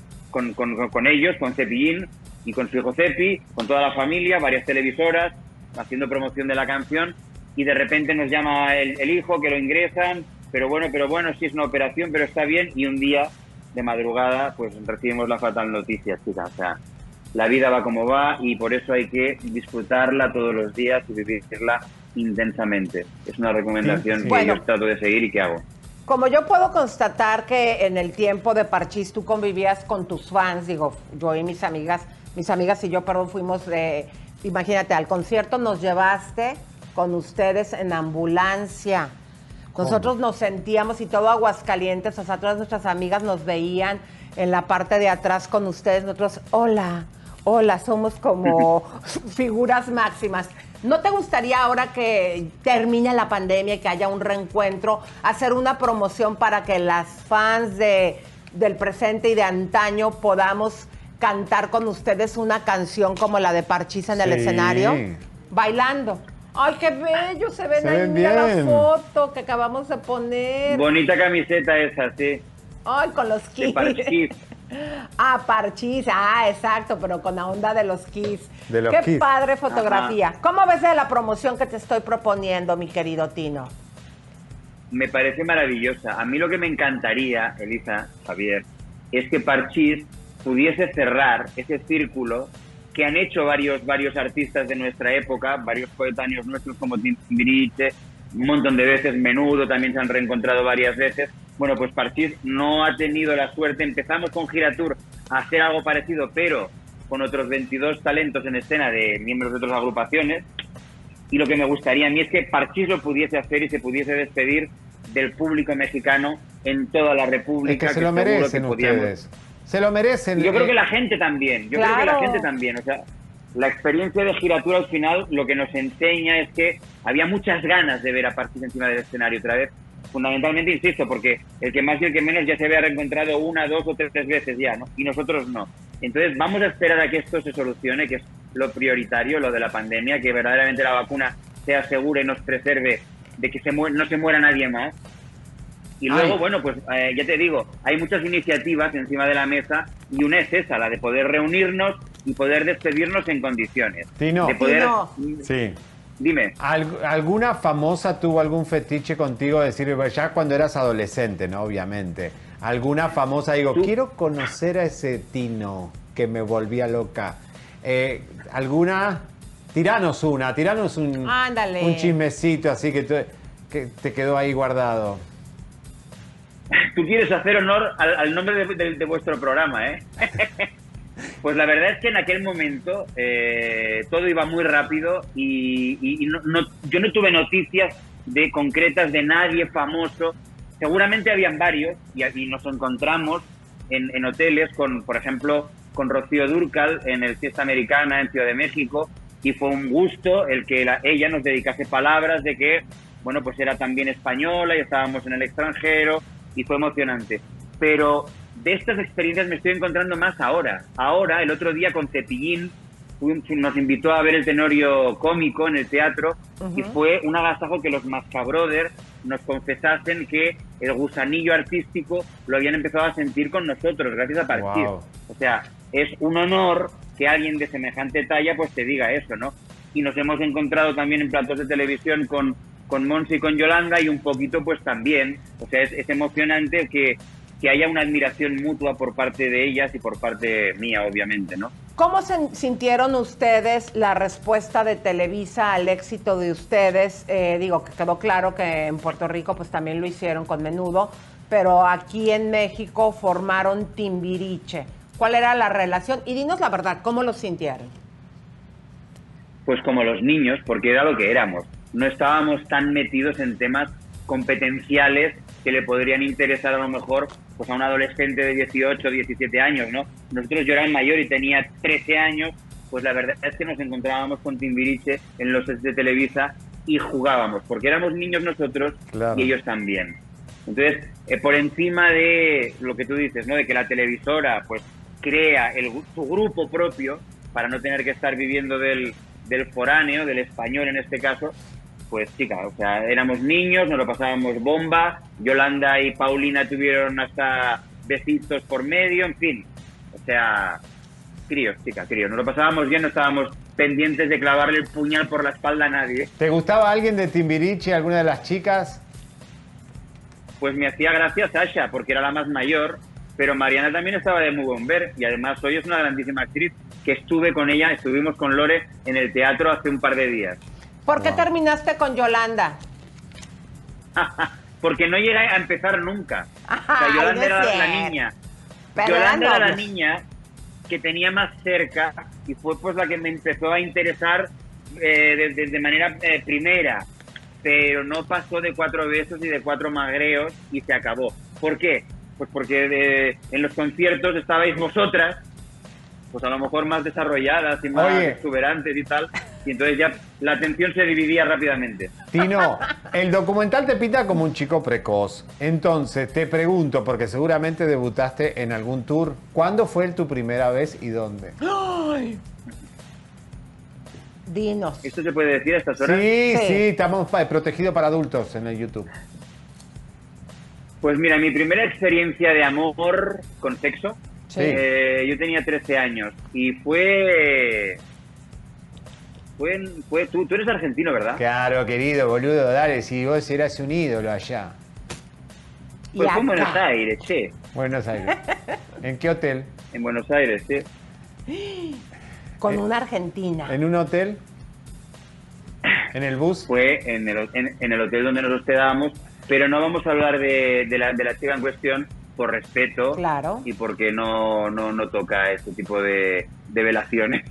con ellos, con Cepillín y con su hijo Cepi, con toda la familia, varias televisoras, haciendo promoción de la canción, y de repente nos llama el, hijo que lo ingresan, pero bueno, pero bueno, sí es una operación, pero está bien, y un día de madrugada, pues recibimos la fatal noticia, chicas. O sea, la vida va como va y por eso hay que disfrutarla todos los días y vivirla intensamente. Es una recomendación que yo trato de seguir y que hago. Como yo puedo constatar que en el tiempo de Parchís tú convivías con tus fans, digo, yo y mis amigas, mis amigas y yo, perdón, fuimos de, imagínate, al concierto nos llevaste con ustedes en ambulancia. Nosotros nos sentíamos y todo Aguascalientes, o sea, todas nuestras amigas nos veían en la parte de atrás con ustedes, nosotros, hola, hola, somos como figuras máximas. ¿No te gustaría ahora que termine la pandemia y que haya un reencuentro, hacer una promoción para que las fans de, del presente y de antaño podamos cantar con ustedes una canción como la de Parchisa en el escenario? Bailando. Ay, qué bello, se ven ahí, mira la foto que acabamos de poner. Bonita camiseta esa, sí. Ay, con los kiss. Ah, parchís, ah, exacto, pero con la onda de los kiss. De los Qué padre fotografía. ¿Cómo ves de la promoción que te estoy proponiendo, mi querido Tino? Me parece maravillosa. A mí lo que me encantaría, Elisa, Javier, es que Parchís pudiese cerrar ese círculo que han hecho varios, varios artistas de nuestra época, varios coetáneos nuestros como Timbiriche, un montón de veces, menudo también se han reencontrado varias veces. Bueno, pues Parchís no ha tenido la suerte. Empezamos con Giratur a hacer algo parecido, pero con otros 22 talentos en escena de miembros de otras agrupaciones. Y lo que me gustaría a mí es que Parchís lo pudiese hacer y se pudiese despedir del público mexicano en toda la República. Es que se lo merecen ustedes. Se lo merecen. Yo creo que la gente también. Yo creo que la gente también. O sea, la experiencia de Giratura al final lo que nos enseña es que había muchas ganas de ver a Parchís encima del escenario otra vez fundamentalmente, insisto, porque el que más y el que menos ya se había reencontrado una, dos o tres veces ya, ¿no? Y nosotros no. Entonces, vamos a esperar a que esto se solucione, que es lo prioritario, lo de la pandemia, que verdaderamente la vacuna se asegure y nos preserve de que no se muera nadie más. Y luego, bueno, pues eh, ya te digo, hay muchas iniciativas encima de la mesa y una es esa, la de poder reunirnos y poder despedirnos en condiciones. Tino, de poder, sí. Dime. ¿Alguna famosa tuvo algún fetiche contigo? Decir, ya cuando eras adolescente, ¿no? Obviamente. ¿Alguna famosa? Digo, quiero conocer a ese Tino que me volvía loca. Eh, ¿Alguna? Tiranos una, tiranos un, un chismecito así que, que te quedó ahí guardado. Tú quieres hacer honor al, nombre de, vuestro programa, ¿eh? Pues la verdad es que en aquel momento eh, todo iba muy rápido y, no, yo no tuve noticias de concretas de nadie famoso. Seguramente habían varios y, y nos encontramos en, en, hoteles con, por ejemplo, con Rocío Durcal en el Fiesta Americana en Ciudad de México y fue un gusto el que ella nos dedicase palabras de que, bueno, pues era también española y estábamos en el extranjero y fue emocionante. Pero de estas experiencias me estoy encontrando más ahora. Ahora, el otro día con Cepillín, nos invitó a ver el tenorio cómico en el teatro y fue un agasajo que los Mascabrothers nos confesasen que el gusanillo artístico lo habían empezado a sentir con nosotros gracias a partir. O sea, es un honor que alguien de semejante talla pues te diga eso, ¿no? Y nos hemos encontrado también en platos de televisión con, con Monsi y con Yolanda y un poquito pues también, o sea, es, es emocionante que que haya una admiración mutua por parte de ellas y por parte mía, obviamente, ¿no? ¿Cómo se sintieron ustedes la respuesta de Televisa al éxito de ustedes? Eh, digo, que quedó claro que en Puerto Rico pues también lo hicieron con menudo, pero aquí en México formaron Timbiriche. ¿Cuál era la relación? Y dinos la verdad, ¿cómo lo sintieron? Pues como los niños, porque era lo que éramos. No estábamos tan metidos en temas competenciales que le podrían interesar a lo mejor pues a un adolescente de 18, 17 años, ¿no? Nosotros yo era el mayor y tenía 13 años, pues la verdad es que nos encontrábamos con Timbiriche en los sets de Televisa y jugábamos, porque éramos niños nosotros y ellos también. Entonces, eh, por encima de lo que tú dices, ¿no? De que la televisora, pues, crea el, su grupo propio para no tener que estar viviendo del, del foráneo, del español en este caso, pues chica, o sea, éramos niños, nos lo pasábamos bomba, Yolanda y Paulina tuvieron hasta besitos por medio, en fin, o sea, críos, chica, críos, nos lo pasábamos bien, no estábamos pendientes de clavarle el puñal por la espalda a nadie. ¿Te gustaba alguien de Timbiriche, alguna de las chicas? Pues me hacía gracia Sasha, porque era la más mayor, pero Mariana también estaba de muy buen ver, y además hoy es una grandísima actriz, que estuve con ella, estuvimos con Lore en el teatro hace un par de días. ¿Por qué terminaste con Yolanda? Porque no llegué a empezar nunca. Yolanda era la niña. Yolanda era la niña que tenía más cerca y fue pues la que me empezó a interesar eh, de, manera eh, primera. Pero no pasó de cuatro besos y de cuatro magreos y se acabó. ¿Por qué? Pues porque en los conciertos estabais vosotras pues a lo mejor más desarrolladas y más exuberantes y tal, y entonces ya la atención se dividía rápidamente. Tino, el documental te pinta como un chico precoz. Entonces, te pregunto, porque seguramente debutaste en algún tour, ¿cuándo fue tu primera vez y dónde? ¡Ay! Dinos. ¿Esto se puede decir a estas horas? Sí, sí, estamos protegidos para adultos en el YouTube. Pues mira, mi primera experiencia de amor con sexo eh, yo tenía 13 años y fue... Fue, fue tú, tú eres argentino, ¿verdad? Claro, querido, boludo, dale, si vos eras un ídolo allá. Pues fue en Buenos Aires, che. Buenos Aires. ¿En qué hotel? En Buenos Aires, sí. Con una argentina. ¿En un hotel? ¿En el bus? fue en el, en, en el hotel donde nos hospedábamos, pero no vamos a hablar de, de la, de la chica en cuestión por respeto Claro. y porque no, no, no toca este tipo de, de velaciones.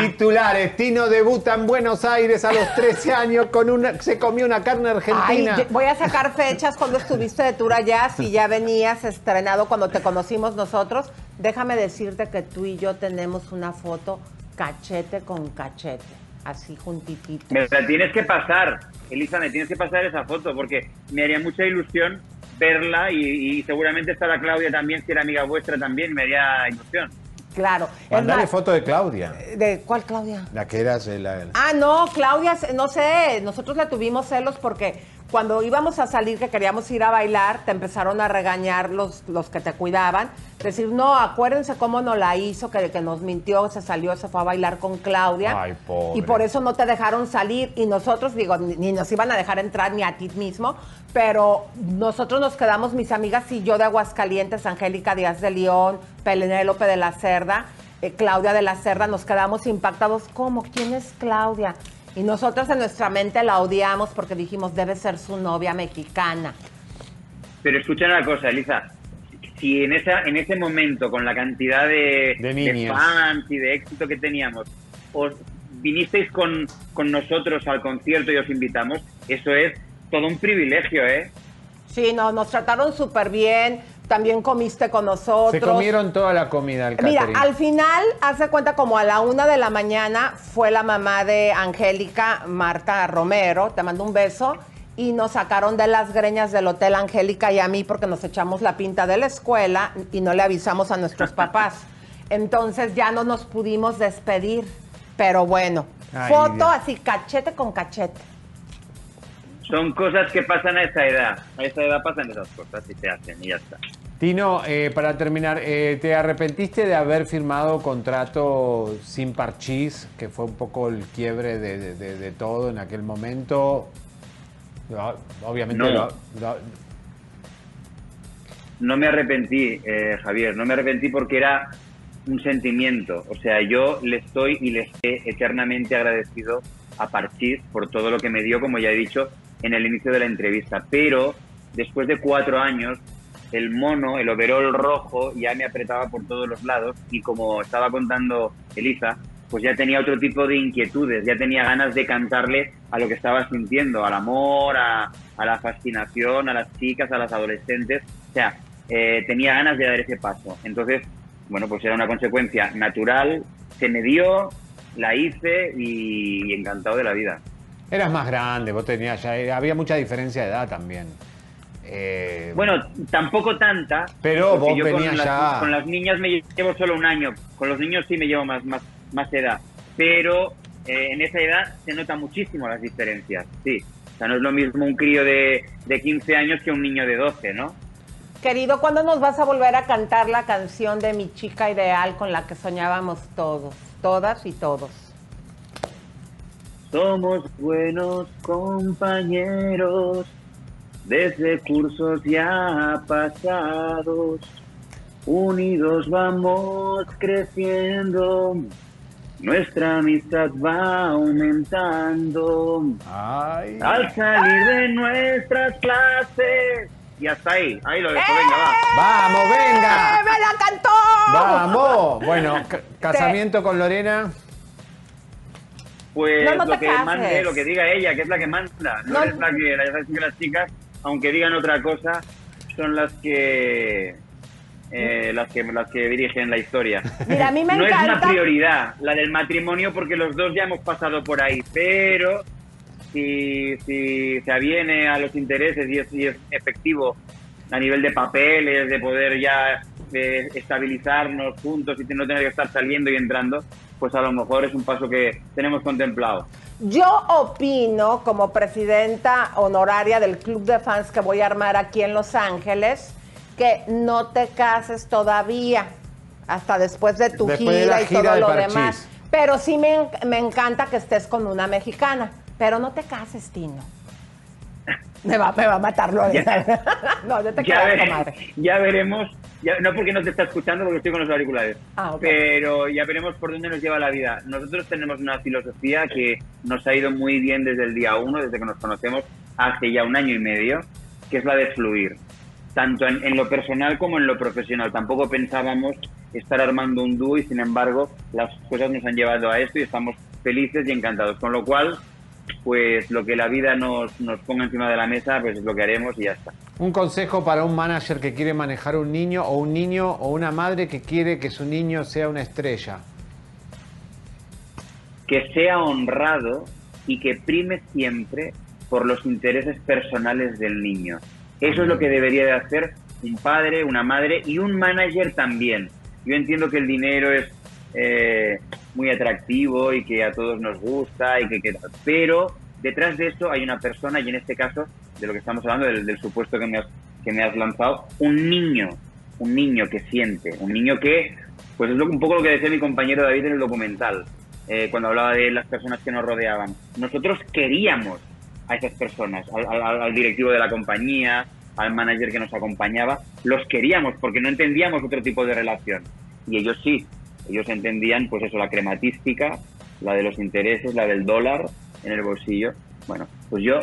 Titulares, Tino debuta en Buenos Aires a los 13 años con una, se comió una carne argentina. voy a sacar fechas cuando estuviste de tour allá, si ya venías estrenado cuando te conocimos nosotros. Déjame decirte que tú y yo tenemos una foto cachete con cachete, así juntitito. Me la tienes que pasar, Elisa, me tienes que pasar esa foto porque me haría mucha ilusión verla y, y seguramente estará Claudia también, si era amiga vuestra también, me haría ilusión. Claro. Mandale foto de Claudia. ¿De cuál Claudia? La que eras eh, la, la- Ah, no, Claudia, no sé, nosotros le tuvimos celos porque cuando íbamos a salir, que queríamos ir a bailar, te empezaron a regañar los, los que te cuidaban. Decir, no, acuérdense cómo nos la hizo, que, que nos mintió, se salió, se fue a bailar con Claudia. Ay, pobre. Y por eso no te dejaron salir. Y nosotros, digo, ni, ni nos iban a dejar entrar ni a ti mismo, pero nosotros nos quedamos, mis amigas y yo de Aguascalientes, Angélica Díaz de León, Penélope de la Cerda, eh, Claudia de la Cerda, nos quedamos impactados. ¿Cómo? ¿Quién es Claudia? Y nosotros en nuestra mente la odiamos porque dijimos, debe ser su novia mexicana. Pero escucha una cosa, Elisa. Si en esa en ese momento, con la cantidad de, De fans y de éxito que teníamos, os vinisteis con, con nosotros al concierto y os invitamos, eso es todo un privilegio, ¿eh? Sí, no, nos trataron súper bien. También comiste con nosotros. Se comieron toda la comida al Mira, al final, hace cuenta como a la una de la mañana fue la mamá de Angélica, Marta Romero, te mando un beso, y nos sacaron de las greñas del hotel Angélica y a mí porque nos echamos la pinta de la escuela y no le avisamos a nuestros papás. Entonces ya no nos pudimos despedir, pero bueno, Ay, foto Dios. así cachete con cachete. Son cosas que pasan a esa edad. A esa edad pasan esas cosas y se hacen y ya está. Tino, eh, para terminar, eh, ¿te arrepentiste de haber firmado contrato sin parchís, que fue un poco el quiebre de, de- de- de todo en aquel momento? No, obviamente No. lo- lo- No me arrepentí, eh, Javier, no me arrepentí porque era un sentimiento. O sea, yo le estoy y le estoy eternamente agradecido a Parchís por todo lo que me dio, como ya he dicho en el inicio de la entrevista. Pero después de cuatro años, el mono, el overol rojo, ya me apretaba por todos los lados y como estaba contando Elisa, pues ya tenía otro tipo de inquietudes, ya tenía ganas de cantarle a lo que estaba sintiendo, al amor, a, a la fascinación, a las chicas, a las adolescentes. O sea, eh, tenía ganas de dar ese paso. Entonces, bueno, pues era una consecuencia natural, se me dio, la hice y, encantado de la vida. Eras más grande, vos tenías ya, eh, había mucha diferencia de edad también. Eh, Bueno, tampoco tanta. Pero vos yo con las, ya- Con las niñas me llevo solo un año. Con los niños sí me llevo más, más, más edad. Pero eh, en esa edad se nota muchísimo las diferencias. Sí. O sea, no es lo mismo un crío de, de 15 años que un niño de 12, ¿no? Querido, ¿cuándo nos vas a volver a cantar la canción de mi chica ideal con la que soñábamos todos, todas y todos? Somos buenos compañeros desde cursos ya pasados. Unidos vamos creciendo, nuestra amistad va aumentando. Ay. Al salir de nuestras clases. Y hasta ahí, ahí lo dejo, venga, va. ¡Vamos, ¡Eh, venga! ¡Me la cantó! ¡Vamos! Bueno, ca- casamiento con Lorena. Pues No, no lo que cases. mande, lo que diga ella, que es la que manda. No, No. es la que, la- las chicas, aunque digan otra cosa, son las que eh, las que las que dirigen la historia. Mira, a mí me no es una prioridad la del matrimonio porque los dos ya hemos pasado por ahí, pero si, si se aviene a los intereses y es, y es efectivo a nivel de papeles, de poder ya eh, estabilizarnos juntos y no tener que estar saliendo y entrando, pues a lo mejor es un paso que tenemos contemplado. Yo opino, como presidenta honoraria del club de fans que voy a armar aquí en Los Ángeles, que no te cases todavía, hasta después de tu Después de gira y todo de lo Parchís. demás. Pero sí me, me encanta que estés con una mexicana, pero no te cases, Tino. Me va, me va a matar Lorena. no, yo te Ya, vere- ya veremos Ya, no porque no te está escuchando, porque estoy con los auriculares. Ah, ok. Pero ya veremos por dónde nos lleva la vida. Nosotros tenemos una filosofía que nos ha ido muy bien desde el día uno, desde que nos conocemos hace ya un año y medio, que es la de fluir. Tanto en, en lo personal como en lo profesional. Tampoco pensábamos estar armando un dúo y sin embargo las cosas nos han llevado a esto y estamos felices y encantados. Con lo cual, pues lo que la vida nos, nos ponga encima de la mesa, pues es lo que haremos y ya está. Un consejo para un manager que quiere manejar un niño o un niño o una madre que quiere que su niño sea una estrella. que sea honrado y que prime siempre por los intereses personales del niño. Eso es lo que debería de hacer un padre, una madre y un manager también. Yo entiendo que el dinero es eh, muy atractivo y que a todos nos gusta y que, que- pero detrás de eso hay una persona y en este caso de lo que estamos hablando del, supuesto que me has que me has lanzado un niño un niño que siente un niño que pues es un poco lo que decía mi compañero David en el documental eh, cuando hablaba de las personas que nos rodeaban. Nosotros queríamos a esas personas al- al directivo de la compañía al manager que nos acompañaba los queríamos porque no entendíamos otro tipo de relación. Y ellos sí ellos entendían pues eso la crematística la de los intereses la del dólar en el bolsillo bueno pues yo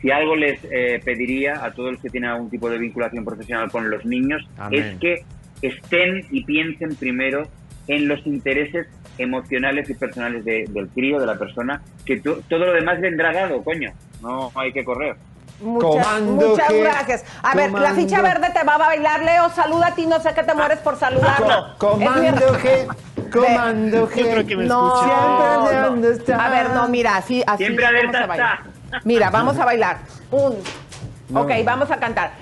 si algo les eh, pediría a todos los que tienen algún tipo de vinculación profesional con los niños Amén. es que estén y piensen primero en los intereses emocionales y personales de- del crío, de la persona, que to- todo lo demás vendrá dado, coño. No hay que correr. Muchas, Comando muchas gracias. A ver, la ficha verde te va a bailar, Leo. Saluda a ti, no sé que te mueres por saludarlo. Co- comando G, comando G. Yo creo que me No, escuché. Siempre de no. dónde está. A ver, no, mira, así, así Siempre vamos alerta a bailar. está. Mira, vamos a bailar. Un. No. Ok, vamos a cantar.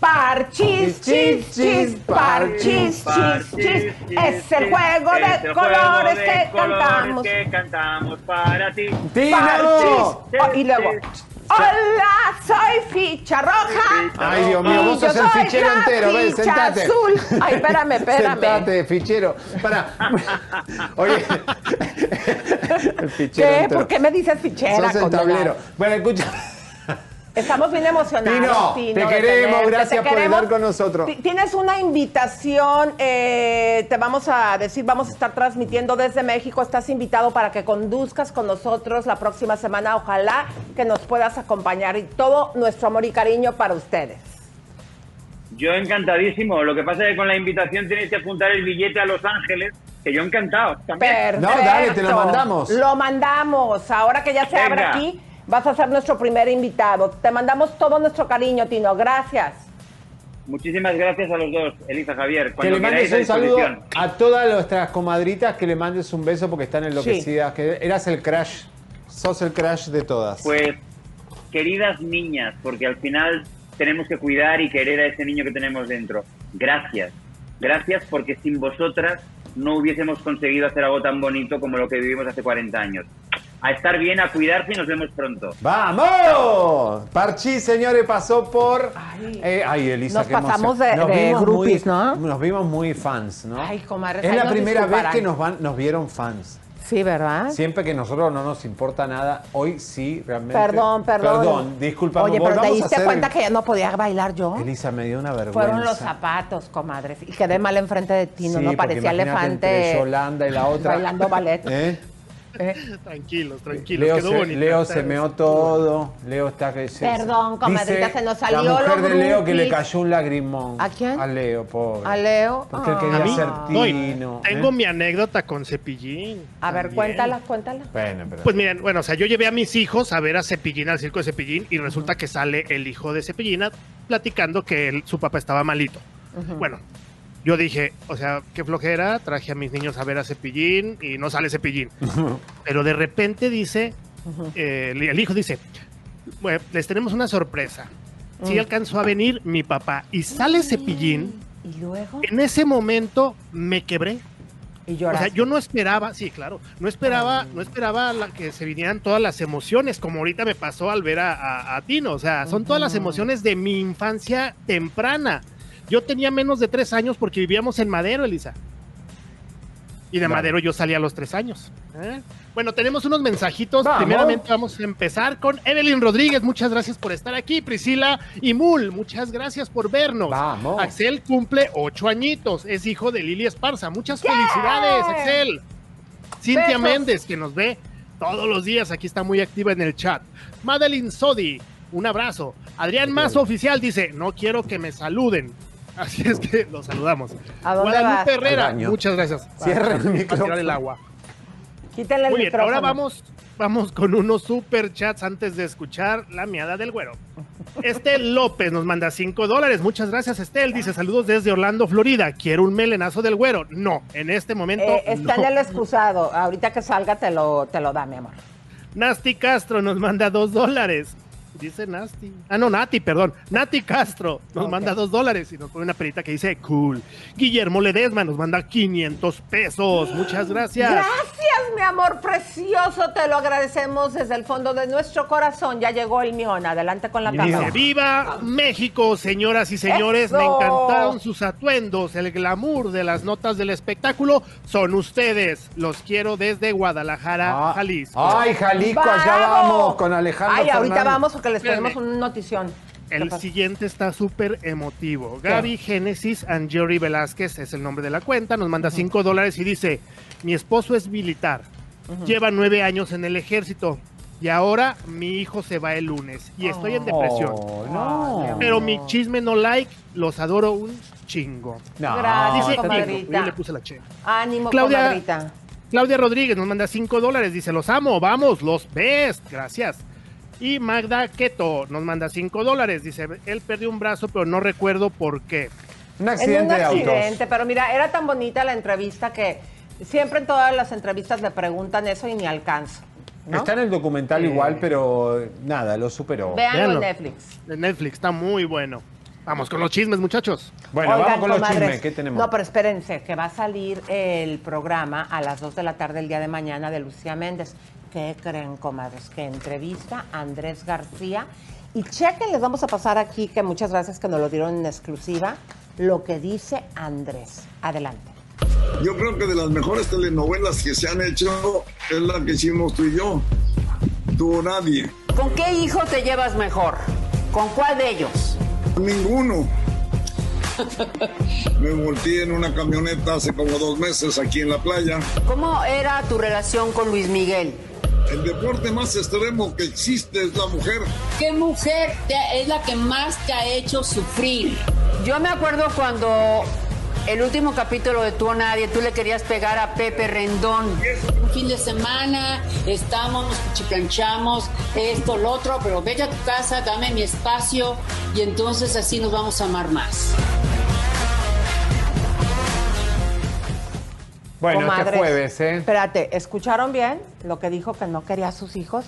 Parchis, chis, chis, parchis, chis, chis. Es el juego de el colores juego de que colores cantamos. que cantamos para ti. Parchis. Oh, y luego. Hola, soy ficha roja. Ay, Dios mío, vos sos el fichero entero, ven, ficha sentate. azul. Ay, espérame, espérame. Sentate, fichero. Para. Oye. el fichero ¿Qué? entero. ¿Por qué me dices fichera? Sos el tablero. Bueno, escucha. Estamos bien emocionados. Tino, Tino, te queremos, tenerte, gracias te por queremos. estar con nosotros. Ti- Tienes una invitación, eh, te vamos a decir, vamos a estar transmitiendo desde México. Estás invitado para que conduzcas con nosotros la próxima semana. Ojalá que nos puedas acompañar y todo nuestro amor y cariño para ustedes. Yo encantadísimo. Lo que pasa es que con la invitación tenéis que apuntar el billete a Los Ángeles, que yo encantado también. Perfecto. No, dale, te lo mandamos. Lo mandamos. Ahora que ya se abre aquí, vas a ser nuestro primer invitado. Te mandamos todo nuestro cariño, Tino. Gracias. Muchísimas gracias a los dos, Elisa Javier. Que Cuando le mandes un saludo a todas nuestras comadritas, que le mandes un beso porque están enloquecidas. Que eras el crash. Sos el crash de todas. Pues, queridas niñas, porque al final tenemos que cuidar y querer a ese niño que tenemos dentro. Gracias. Gracias porque sin vosotras no hubiésemos conseguido hacer algo tan bonito como lo que vivimos hace 40 años. A estar bien, a cuidarse y nos vemos pronto. ¡Vamos! Parchi, señores, pasó por. Ay. Eh, ay, Elisa, Nos qué emoción. pasamos de- Nos de vimos groupies, muy- ¿no? Nos vimos muy fans, ¿no? Ay, comadres, Es la primera vez que nos, van, nos vieron fans. Sí, ¿verdad? Siempre que nosotros no nos importa nada, hoy sí, realmente. Perdón, perdón. Perdón, disculpa. Oye, pero te diste hacer cuenta que ya no podía bailar yo. Elisa me dio una vergüenza. Fueron los zapatos, comadres. Y quedé mal enfrente de ti, no, Sí, no porque parecía elefante. entre Yolanda y la otra. Bailando ballet. ¿Eh? Tranquilos, tranquilos. Leo, quedó se, bonito. Leo se meó todo. Leo está que se. Perdón, comadrita, dice se nos salió La mujer de Leo que le cayó un lagrimón. ¿A quién? A Leo, pobre. A Leo. Porque él Ah. quería A mí, ser no, tino. tengo ¿eh? mi anécdota con Cepillín. A ver, cuéntala, cuéntala. Bueno, pero. Pues miren, bueno, o sea, yo llevé a mis hijos a ver a Cepillín al circo de Cepillín y resulta que sale el hijo de Cepillín platicando que él- su papá estaba malito. Bueno, yo dije, o sea, qué flojera, traje a mis niños a ver a Cepillín y no sale Cepillín. Pero de repente dice, eh, el, hijo dice, "Bueno, les tenemos una sorpresa. Sí alcanzó a venir mi papá y sale Cepillín. ¿Y luego? En ese momento me quebré. Y O lloraste. sea, yo no esperaba, sí, claro, no esperaba, no esperaba la- que se vinieran todas las emociones, como ahorita me pasó al ver a, a- a Tino. O sea, son todas las emociones de mi infancia temprana. Yo tenía menos de tres años porque vivíamos en Madero, Elisa. Y de Claro. Madero yo salí a los tres años. ¿eh? Bueno, tenemos unos mensajitos. Vamos. Primeramente vamos a empezar con Evelyn Rodríguez. Muchas gracias por estar aquí. Priscila y Mul, muchas gracias por vernos. Vamos. Axel cumple ocho añitos. Es hijo de Lili Esparza. Muchas felicidades, Axel. Cintia Besos. Méndez, que nos ve todos los días. Aquí está muy activa en el chat. Madeline Sodi, un abrazo. Adrián Mazo Oficial dice: No quiero que me saluden. Así es que los saludamos. ¿A dónde Guadalupe vas? Herrera, muchas gracias. Cierra el Para micrófono. tirar el agua. Quítenle el Muy bien, micrófono. ahora vamos, vamos con unos super chats antes de escuchar la miada del güero. Estel López nos manda 5 dólares. Muchas gracias, Estel. Dice saludos desde Orlando, Florida. Quiero un melenazo del güero. No, en este momento. Eh, está no. en el excusado. Ahorita que salga te lo, te lo da, mi amor. Nasty Castro nos manda 2 dólares. Dice Nasty. Ah, no, Nati, perdón. Nati Castro nos Ok. manda 2 dólares y nos pone una perita que dice cool. Guillermo Ledesma nos manda 500 pesos. Muchas gracias. Gracias, mi amor precioso. Te lo agradecemos desde el fondo de nuestro corazón. Ya llegó el mión. Adelante con la cámara. Dice, ¡Viva México, señoras y señores! ¡Eso! Me encantaron sus atuendos, el glamour de las notas del espectáculo. Son ustedes. Los quiero desde Guadalajara, Ah, Jalisco. Ay, Jalisco, allá vamos con Alejandro. Ay, ahorita Fernández. vamos porque les tenemos una notición. ¿Qué el siguiente está súper emotivo. Gaby Génesis and Jerry Velázquez es el nombre de la cuenta. Nos manda 5 dólares y dice: Mi esposo es militar. Lleva nueve años en el ejército. Y ahora mi hijo se va el lunes. Y estoy en depresión. No. Pero mi chisme no like, los adoro un chingo. No. Gracias, Dice comadrita. yo le puse la che. Ánimo, Claudia- comadrita. Claudia Rodríguez nos manda 5 dólares, dice, los amo, vamos, los best, gracias. Y Magda Keto nos manda 5 dólares, dice, él perdió un brazo, pero no recuerdo por qué. Un En accidente un de autos. accidente, pero mira, era tan bonita la entrevista que siempre en todas las entrevistas le preguntan eso y ni alcanzo. ¿no? Está en el documental Eh. igual, pero nada, lo superó. Véanlo en. Netflix. De Netflix, está muy bueno. Vamos con los chismes, muchachos. Bueno, Oigan, vamos con los chismes. ¿Qué tenemos? No, pero espérense, que va a salir el programa a las 2 de la tarde el día de mañana de Lucía Méndez. ¿Qué creen, comadres? Que entrevista a Andrés García. Y chequen, les vamos a pasar aquí, que muchas gracias que nos lo dieron en exclusiva, lo que dice Andrés. Adelante. Yo creo que de las mejores telenovelas que se han hecho es la que hicimos tú y yo. Tú nadie. ¿Con qué hijo te llevas mejor? ¿Con cuál de ellos? Ninguno. Me volteé en una camioneta hace como dos meses aquí en la playa. ¿Cómo era tu relación con Luis Miguel? El deporte más extremo que existe es la mujer. ¿Qué mujer te- es la que más te ha hecho sufrir? Yo me acuerdo cuando el último capítulo de Tú o Nadie, tú le querías pegar a Pepe Rendón. Un fin de semana estamos, nos cuchiplanchamos, esto, lo otro, pero vete a tu casa, dame mi espacio y entonces así nos vamos a amar más. Bueno, este Comadres, jueves, ¿eh? Espérate, ¿escucharon bien lo que dijo que no quería a sus hijos?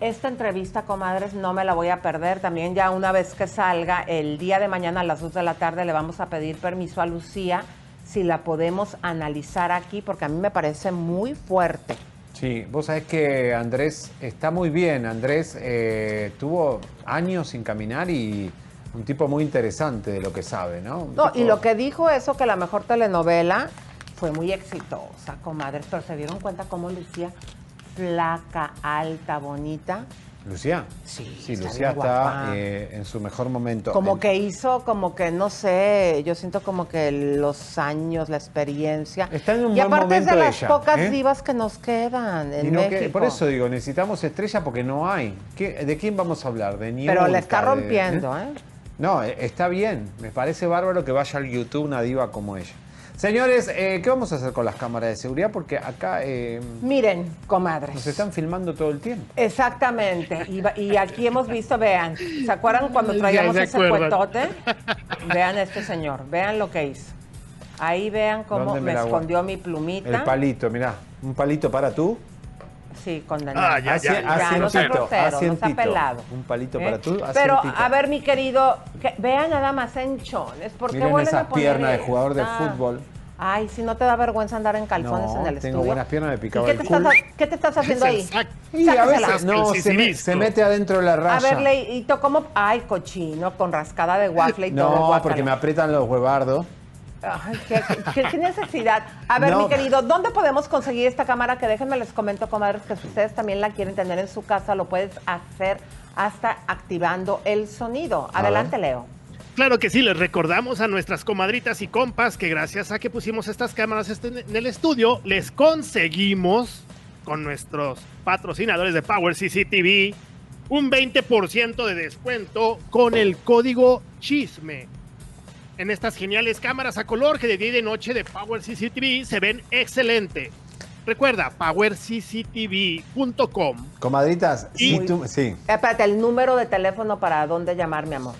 Esta entrevista, comadres, no me la voy a perder. También ya una vez que salga, el día de mañana a las 2 de la tarde le vamos a pedir permiso a Lucía si la podemos analizar aquí, porque a mí me parece muy fuerte. Sí, vos sabés que Andrés está muy bien. Andrés eh, tuvo años sin caminar y un tipo muy interesante de lo que sabe, ¿no? Un No, y lo que dijo eso, que la mejor telenovela fue muy exitosa, comadres, pero se dieron cuenta cómo Lucía, flaca, alta, bonita, Lucía. Sí, Sí, Lucía está eh, en su mejor momento. Como En- que hizo, como que no sé, yo siento como que los años, la experiencia. Está en un y buen aparte es de las ella, pocas ¿eh? divas que nos quedan en y no que- México. por eso digo, necesitamos estrella porque no hay. ¿Qué- ¿De quién vamos a hablar? De Pero Niurka, la está de- rompiendo, ¿eh? No, eh, está bien. Me parece bárbaro que vaya al YouTube una diva como ella. Señores, eh, ¿qué vamos a hacer con las cámaras de seguridad? Porque acá eh, Miren, comadres. nos están filmando todo el tiempo. Exactamente. Y, aquí hemos visto, vean, ¿se acuerdan cuando traíamos se ese cuetote? Vean este señor, vean lo que hizo. Ahí vean cómo ¿Dónde me me, escondió mi plumita. El palito, mirá. Un palito para tú. Sí, condenado. Ah, ya, ya, ya. no sea grosero, no sea pelado. Un palito ¿eh? para tú, Pero, a ver, mi querido, que, vean nada más enchones. ¿Por qué Miren vuelven esas a poner piernas de jugador de esta? fútbol. Ay, si no te da vergüenza andar en calzones No, en el tengo estudio. buenas piernas, me picaba ¿Y qué el te, estás, culo. qué te estás haciendo ahí? Exacto. Y a veces no, se, me- sisirisco. se mete adentro de la A raya. ver, Leito, ¿cómo? Ay, cochino, con rascada de waffle y todo. no, porque me aprietan los huevardos. Ay, qué, qué- qué necesidad. A ver, No. mi querido, ¿dónde podemos conseguir esta cámara? Que déjenme les comento, comadres, que si ustedes también la quieren tener en su casa, lo puedes hacer hasta activando el sonido. Adelante, Leo. Claro que sí, les recordamos a nuestras comadritas y compas que gracias a que pusimos estas cámaras este- en el estudio, les conseguimos con nuestros patrocinadores de Power CCTV un 20% de descuento con el código chisme. En estas geniales cámaras a color que de día y de noche de Power CCTV se ven excelente. Recuerda, powercctv.com. Comadritas, Y- si tú- sí. Espérate, el número de teléfono para dónde llamar, mi amor.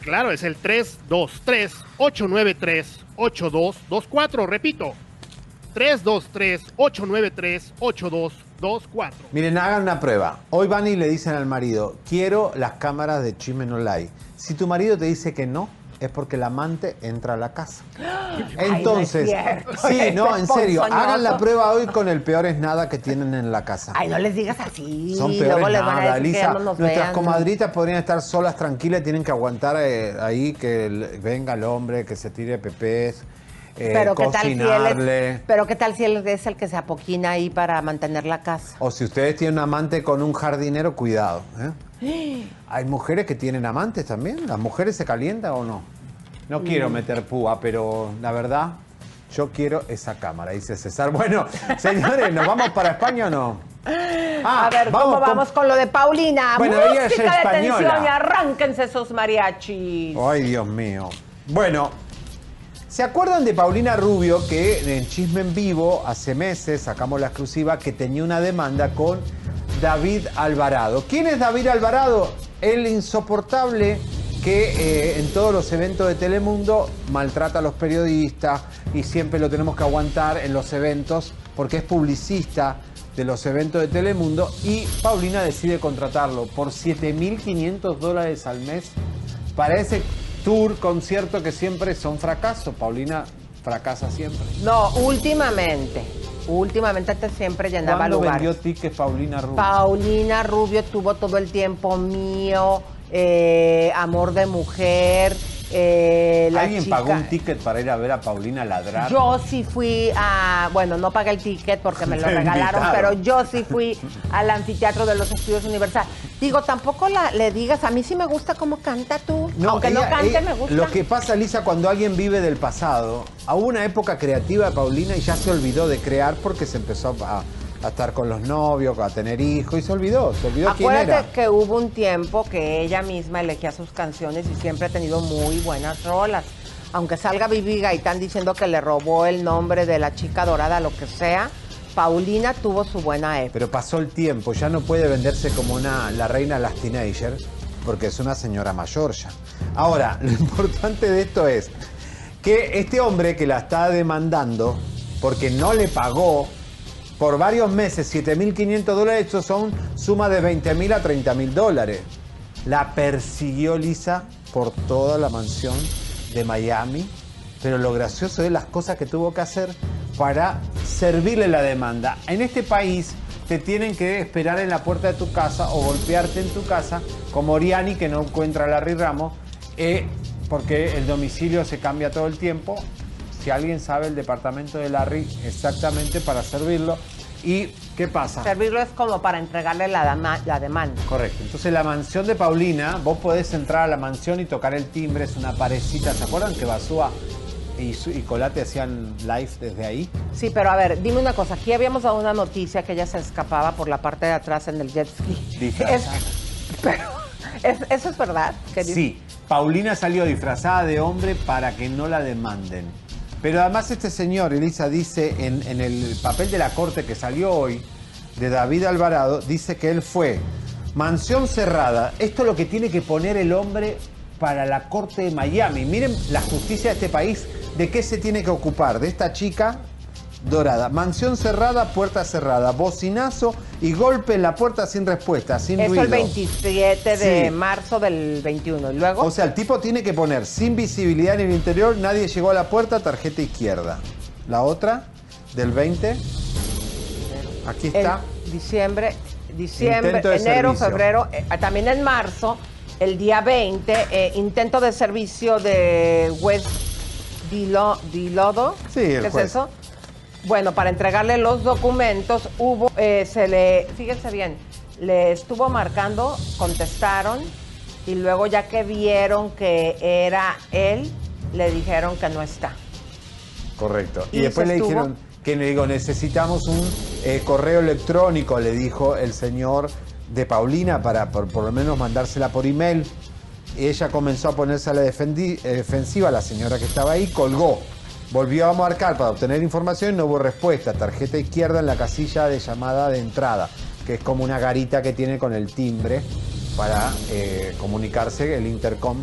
Claro, es el 323-893-8224. Repito, 323-893-8224. Miren, hagan una prueba. Hoy van y le dicen al marido, quiero las cámaras de Chisme No Like. Si tu marido te dice que no, es porque el amante entra a la casa. Entonces, no es cierto. sí, no, en serio, hagan la prueba hoy con el peor es nada que tienen en la casa. Ay, no les digas así. Son luego peores les van a nada, que no nos Nuestras vean. comadritas podrían estar solas, tranquilas, tienen que aguantar eh, ahí que el- venga el hombre, que se tire pepés, eh, Pero qué tal si él cocinarle. es, pero qué tal si él es el que se apoquina ahí para mantener la casa. O si ustedes tienen un amante con un jardinero, cuidado. ¿eh? Hay mujeres que tienen amantes también. ¿Las mujeres se calientan o no? No quiero Mm. meter púa, pero la verdad, yo quiero esa cámara, dice César. Bueno, señores, ¿nos vamos para España o no? Ah, a ver, vamos ¿cómo vamos con lo de Paulina? Bueno, ella es Música de tensión y arránquense esos mariachis. Ay, Dios mío. Bueno, ¿se acuerdan de Paulina Rubio que en Chisme en Vivo hace meses sacamos la exclusiva que tenía una demanda con David Alvarado? ¿Quién es David Alvarado? El insoportable que eh, en todos los eventos de Telemundo maltrata a los periodistas y siempre lo tenemos que aguantar en los eventos porque es publicista de los eventos de Telemundo y Paulina decide contratarlo por 7.500 dólares al mes para ese tour, concierto que siempre son fracasos. Paulina fracasa siempre. No, últimamente. Últimamente este siempre llenaba ¿Cuándo lugares. vendió tickets Paulina Rubio? Paulina Rubio tuvo todo el tiempo mío, eh, amor de mujer. Eh, la ¿Alguien chica- pagó un ticket para ir a ver a Paulina ladrar? Yo sí fui a, bueno, no pagué el ticket porque me lo regalaron, pero yo sí fui al anfiteatro de los estudios Universal. Digo, tampoco la, le digas, a mí sí me gusta cómo canta tú. Aunque no cante, ella- me gusta. Lo que pasa, Lisa, cuando alguien vive del pasado, hubo una época creativa de Paulina y ya se olvidó de crear porque se empezó a, a estar con los novios, a tener hijos y se olvidó, se olvidó quién era. Acuérdate que hubo un tiempo que ella misma elegía sus canciones y siempre ha tenido muy buenas rolas. Aunque salga Vivi Gaitán diciendo que le robó el nombre de la chica dorada, lo que sea, Paulina tuvo su buena época. Pero pasó el tiempo, ya no puede venderse como una, la reina de las teenagers, porque es una señora mayor ya. Ahora, lo importante de esto es que este hombre que la está demandando, porque no le pagó por varios meses 7.500 dólares, estos son sumas de 20.000 a 30.000 dólares. La persiguió Lisa por toda la mansión de Miami, pero lo gracioso es las cosas que tuvo que hacer para servirle la demanda. En este país te tienen que esperar en la puerta de tu casa o golpearte en tu casa, como Oriani que no encuentra a Larry Ramos, eh, porque el domicilio se cambia todo el tiempo. Si alguien sabe el departamento de Larry exactamente para servirlo. ¿Y qué pasa? Servirlo es como para entregarle la, dama- la demanda. Correcto. Entonces la mansión de Paulina, vos podés entrar a la mansión y tocar el timbre, es una parecita. ¿Se acuerdan que Basúa y, Colate hacían live desde ahí? Sí, pero a ver, dime una cosa. Aquí habíamos dado una noticia que ella se escapaba por la parte de atrás en el jet ski. Disfrazada. Es- pero, ¿es- ¿eso es verdad? Que Sí, Paulina salió disfrazada de hombre para que no la demanden. Pero además este señor, Elisa, dice en, el papel de la corte que salió hoy, de David Alvarado, dice que él fue mansión cerrada. Esto es lo que tiene que poner el hombre para la corte de Miami. Miren la justicia de este país, de qué se tiene que ocupar, de esta chica dorada. Mansión cerrada, puerta cerrada, bocinazo y golpe en la puerta sin respuesta, sin Eso ruido. el 27 de Sí. marzo del 21. ¿Y luego? O sea, el tipo tiene que poner sin visibilidad en el interior, nadie llegó a la puerta, tarjeta izquierda. La otra, del 20. Aquí está. Diciembre, diciembre, enero, servicio. febrero, eh, también en marzo, el día 20, eh, intento de servicio de West Dilo, Dilodo. Sí, el ¿Qué es eso? Bueno, para entregarle los documentos, hubo, eh, se le, fíjense bien, le estuvo marcando, contestaron, y luego ya que vieron que era él, le dijeron que no está. Correcto. Y, Y después le estuvo- dijeron que le digo, necesitamos un eh, correo electrónico, le dijo el señor de Paulina para por, por lo menos mandársela por email. Y ella comenzó a ponerse a la eh, defensiva, la señora que estaba ahí, colgó. Volvió a marcar para obtener información y no hubo respuesta. Tarjeta izquierda en la casilla de llamada de entrada, que es como una garita que tiene con el timbre para eh, comunicarse el intercom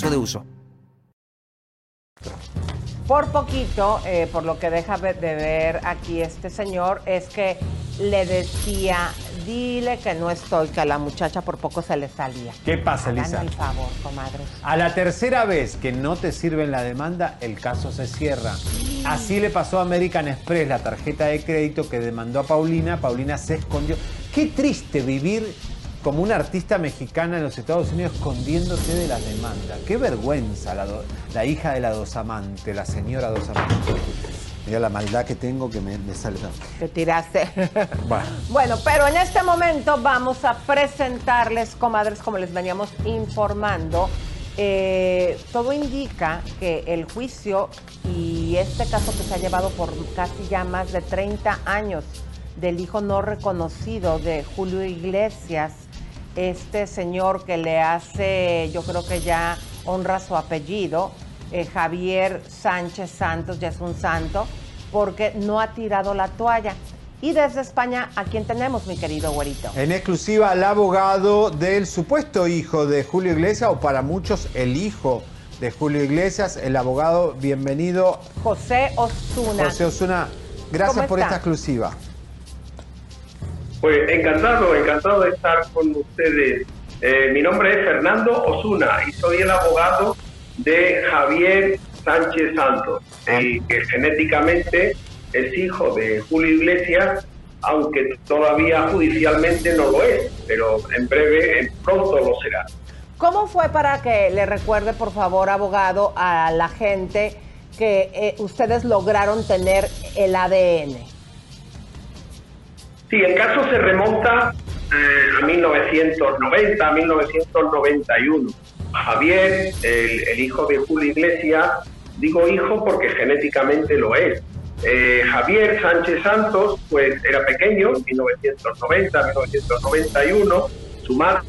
de uso. Por poquito, eh, por lo que deja de ver aquí este señor, es que le decía, dile que no estoy, que a la muchacha por poco se le salía. ¿Qué pasa, Háganme Elisa? el favor, comadres. A la tercera vez que no te sirven la demanda, el caso se cierra. Así le pasó a American Express, la tarjeta de crédito que demandó a Paulina. Paulina se escondió. Qué triste vivir como una artista mexicana en los Estados Unidos escondiéndose de las demandas. Qué vergüenza la, do- la hija de la dosamante, la señora dosamante. Mira la maldad que tengo que me, me sale tan... Te tiraste. Bueno. Bueno, pero en este momento vamos a presentarles, comadres, como les veníamos informando. eh, todo indica que el juicio y este caso que se ha llevado por casi ya más de 30 años del hijo no reconocido de Julio Iglesias, este señor que le hace, yo creo que ya honra su apellido, eh, Javier Sánchez Santos, ya es un santo, porque no ha tirado la toalla. Y desde España, ¿a quién tenemos, mi querido güerito? En exclusiva al abogado del supuesto hijo de Julio Iglesias, o para muchos el hijo de Julio Iglesias, el abogado, bienvenido. José Osuna. José Osuna, gracias ¿Cómo por esta exclusiva. Pues encantado, encantado de estar con ustedes. Eh, mi nombre es Fernando Osuna y soy el abogado de Javier Sánchez Santos, el que genéticamente es hijo de Julio Iglesias, aunque todavía judicialmente no lo es, pero en breve, en pronto lo será. ¿Cómo fue para que le recuerde, por favor, abogado, a la gente que eh, ustedes lograron tener el ADN? Sí, el caso se remonta eh, a 1990, a 1991. Javier, el, hijo de Julio Iglesias, digo hijo porque genéticamente lo es. Eh, Javier Sánchez Santos, pues era pequeño, 1990, 1991, su madre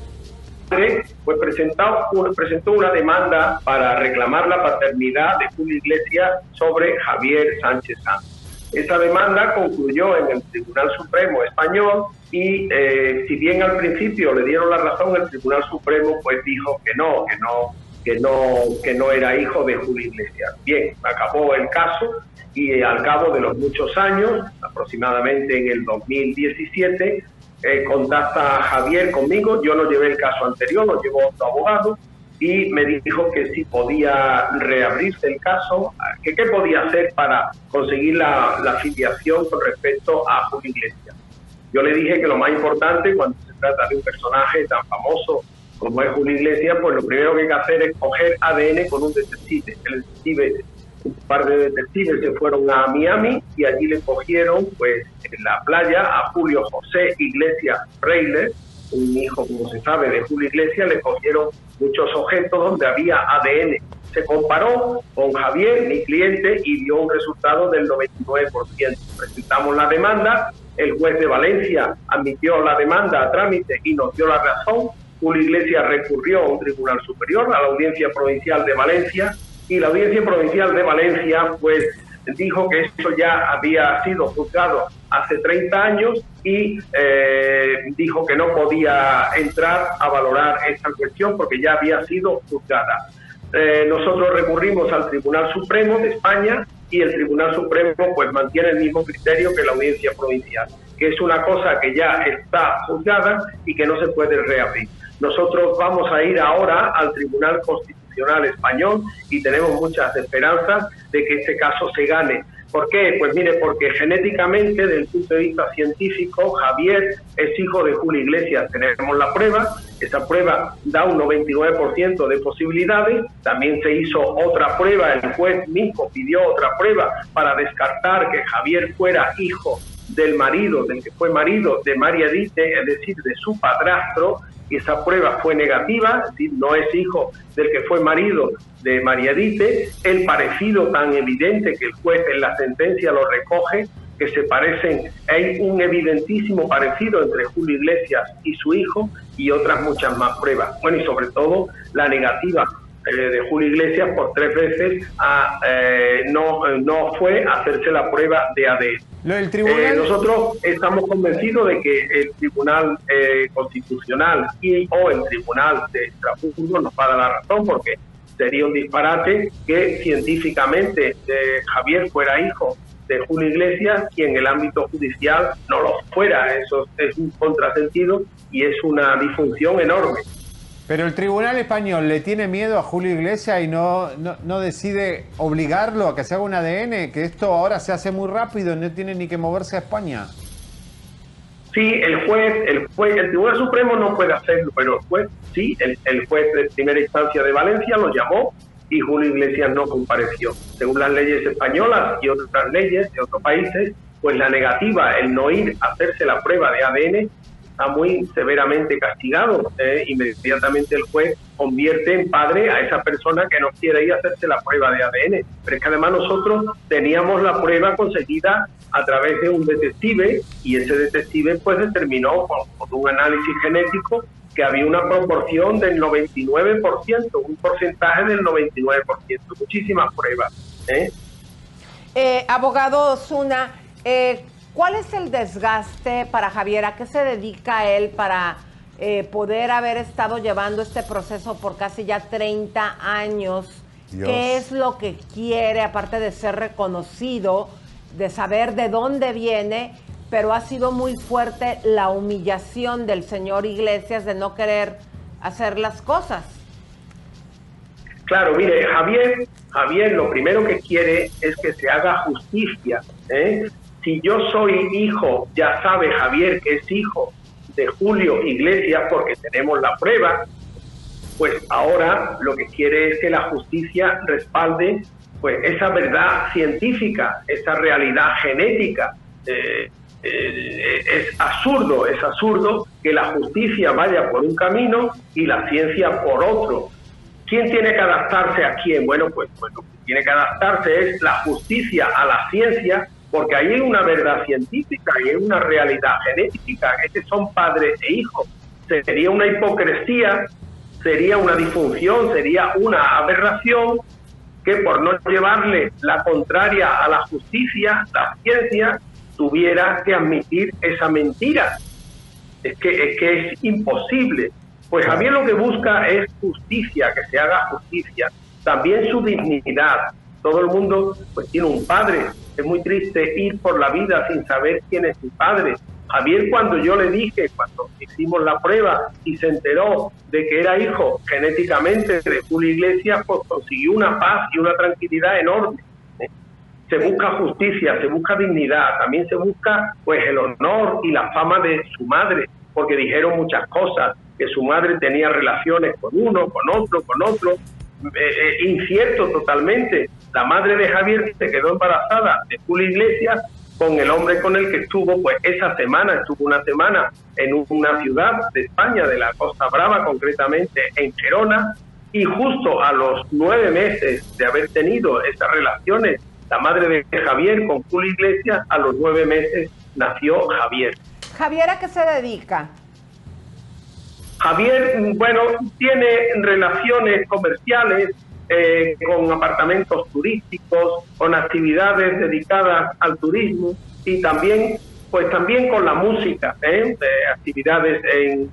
pues presentó, un- presentó una demanda para reclamar la paternidad de Julio Iglesias sobre Javier Sánchez Santos. Esa demanda concluyó en el Tribunal Supremo español y eh, si bien al principio le dieron la razón, el Tribunal Supremo pues dijo que no, que no, que no, que no era hijo de Julio Iglesias. Bien, acabó el caso y eh, al cabo de los muchos años, aproximadamente en el 2017, eh, contacta a Javier conmigo, yo no llevé el caso anterior, lo llevó otro abogado y me dijo que si podía reabrirse el caso, que qué podía hacer para conseguir la, la filiación con respecto a Julio Iglesias. Yo le dije que lo más importante cuando se trata de un personaje tan famoso como es Julio Iglesias, pues lo primero que hay que hacer es coger ADN con un detective. El detective, un par de detectives se fueron a Miami y allí le cogieron, pues, en la playa a Julio José Iglesias Freiler, un hijo, como se sabe, de Julio Iglesias, le cogieron muchos objetos donde había ADN. Se comparó con Javier, mi cliente, y dio un resultado del 99%. Presentamos la demanda, el juez de Valencia admitió la demanda a trámite y nos dio la razón. Julio Iglesias recurrió a un tribunal superior, a la Audiencia Provincial de Valencia, y la Audiencia Provincial de Valencia, pues, dijo que esto ya había sido juzgado hace 30 años y eh, dijo que no podía entrar a valorar esta cuestión porque ya había sido juzgada. eh, nosotros recurrimos al Tribunal Supremo de España y el Tribunal Supremo pues mantiene el mismo criterio que la Audiencia Provincial, que es una cosa que ya está juzgada y que no se puede reabrir. Nosotros vamos a ir ahora al Tribunal Constitucional Español y tenemos muchas esperanzas de que este caso se gane. ¿Por qué? Pues mire, porque genéticamente, desde el punto de vista científico, Javier es hijo de Julio Iglesias. Tenemos la prueba, esa prueba da un 99% de posibilidades. También se hizo otra prueba, el juez mismo pidió otra prueba para descartar que Javier fuera hijo del marido, del que fue marido de María Dite, es decir, de su padrastro, esa prueba fue negativa, decir, no es hijo del que fue marido de María Dite, el parecido tan evidente que el juez en la sentencia lo recoge, que se parecen, hay un evidentísimo parecido entre Julio Iglesias y su hijo y otras muchas más pruebas. Bueno, y sobre todo la negativa eh, de Julio Iglesias por tres veces a, eh, no, no fue hacerse la prueba de ADN. Eh, nosotros estamos convencidos de que el Tribunal Constitucional y o el Tribunal de Estrasburgo nos va a dar la razón porque sería un disparate que científicamente Javier fuera hijo de Julio Iglesias y en el ámbito judicial no lo fuera. Eso es un contrasentido y es una disfunción enorme. Pero el Tribunal Español le tiene miedo a Julio Iglesias y no, no, decide obligarlo a que se haga un ADN, que esto ahora se hace muy rápido y no tiene ni que moverse a España. Sí, el juez, el juez, el Tribunal Supremo no puede hacerlo, pero el juez sí, el, el juez de primera instancia de Valencia lo llamó y Julio Iglesias no compareció. Según las leyes españolas y otras leyes de otros países, pues la negativa, el no ir a hacerse la prueba de ADN, está muy severamente castigado. ¿eh? Inmediatamente el juez convierte en padre a esa persona que no quiere ir a hacerse la prueba de ADN. Pero es que además nosotros teníamos la prueba conseguida a través de un detective y ese detective pues determinó con, un análisis genético que había una proporción del 99%, un porcentaje del 99%, muchísimas pruebas. ¿eh? Eh, abogado Zuna, eh, ¿Cuál es el desgaste para Javier? ¿A qué se dedica él para eh, poder haber estado llevando este proceso por casi ya 30 años? ¿Qué es lo que quiere, aparte de ser reconocido, de saber de dónde viene? Pero ha sido muy fuerte la humillación del señor Iglesias de no querer hacer las cosas. Claro, mire, Javier, Javier lo primero que quiere es que se haga justicia. ¿eh? Si yo soy hijo, ya sabe Javier que es hijo de Julio Iglesias porque tenemos la prueba, pues ahora lo que quiere es que la justicia respalde pues esa verdad científica, esa realidad genética. Eh, eh, es absurdo, es absurdo que la justicia vaya por un camino y la ciencia por otro. ¿Quién tiene que adaptarse a quién? Bueno, pues, que tiene que adaptarse es la justicia a la ciencia porque ahí hay una verdad científica y hay una realidad genética, que son padres e hijos. Sería una hipocresía, sería una disfunción, sería una aberración que por no llevarle la contraria a la justicia, la ciencia, tuviera que admitir esa mentira. Es que es, que es imposible. Pues Javier lo que busca es justicia, que se haga justicia. También su dignidad. Todo el mundo pues tiene un padre, es muy triste ir por la vida sin saber quién es su padre. Javier, cuando yo le dije, cuando hicimos la prueba y se enteró de que era hijo genéticamente de Julio Iglesias, pues consiguió una paz y una tranquilidad enorme. Se busca justicia, se busca dignidad, también se busca pues el honor y la fama de su madre, porque dijeron muchas cosas, que su madre tenía relaciones con uno, con otro, con otro, eh, eh, incierto totalmente. La madre de Javier se quedó embarazada de Julio Iglesias con el hombre con el que estuvo, pues esa semana, estuvo una semana en una ciudad de España, de la Costa Brava, concretamente en Gerona, y justo a los nueve meses de haber tenido esas relaciones, la madre de Javier con Julio Iglesias, a los nueve meses nació Javier. Javier, ¿a qué se dedica? Javier, bueno, tiene relaciones comerciales eh, con apartamentos turísticos, con actividades dedicadas al turismo y también, pues también con la música, ¿eh? actividades en,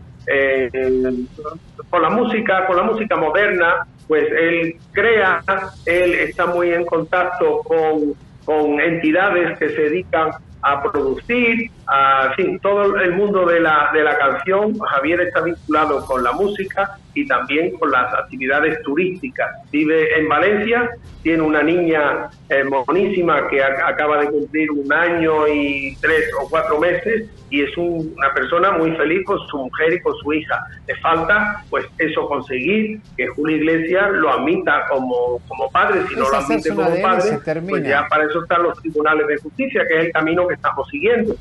con la música, con la música moderna, pues él crea, él está muy en contacto con, con entidades que se dedican a producir, a, en fin, todo el mundo de la, de la canción. Javier está vinculado con la música y también con las actividades turísticas. Vive en Valencia, tiene una niña eh, monísima que ac- acaba de cumplir un año y tres o cuatro meses y es un- una persona muy feliz con su mujer y con su hija. Le falta, pues, eso conseguir, que Julio Iglesias lo admita como, como padre, si no Es lo admite como padre, pues ya para eso están los tribunales de justicia, que es el camino que estamos siguiendo.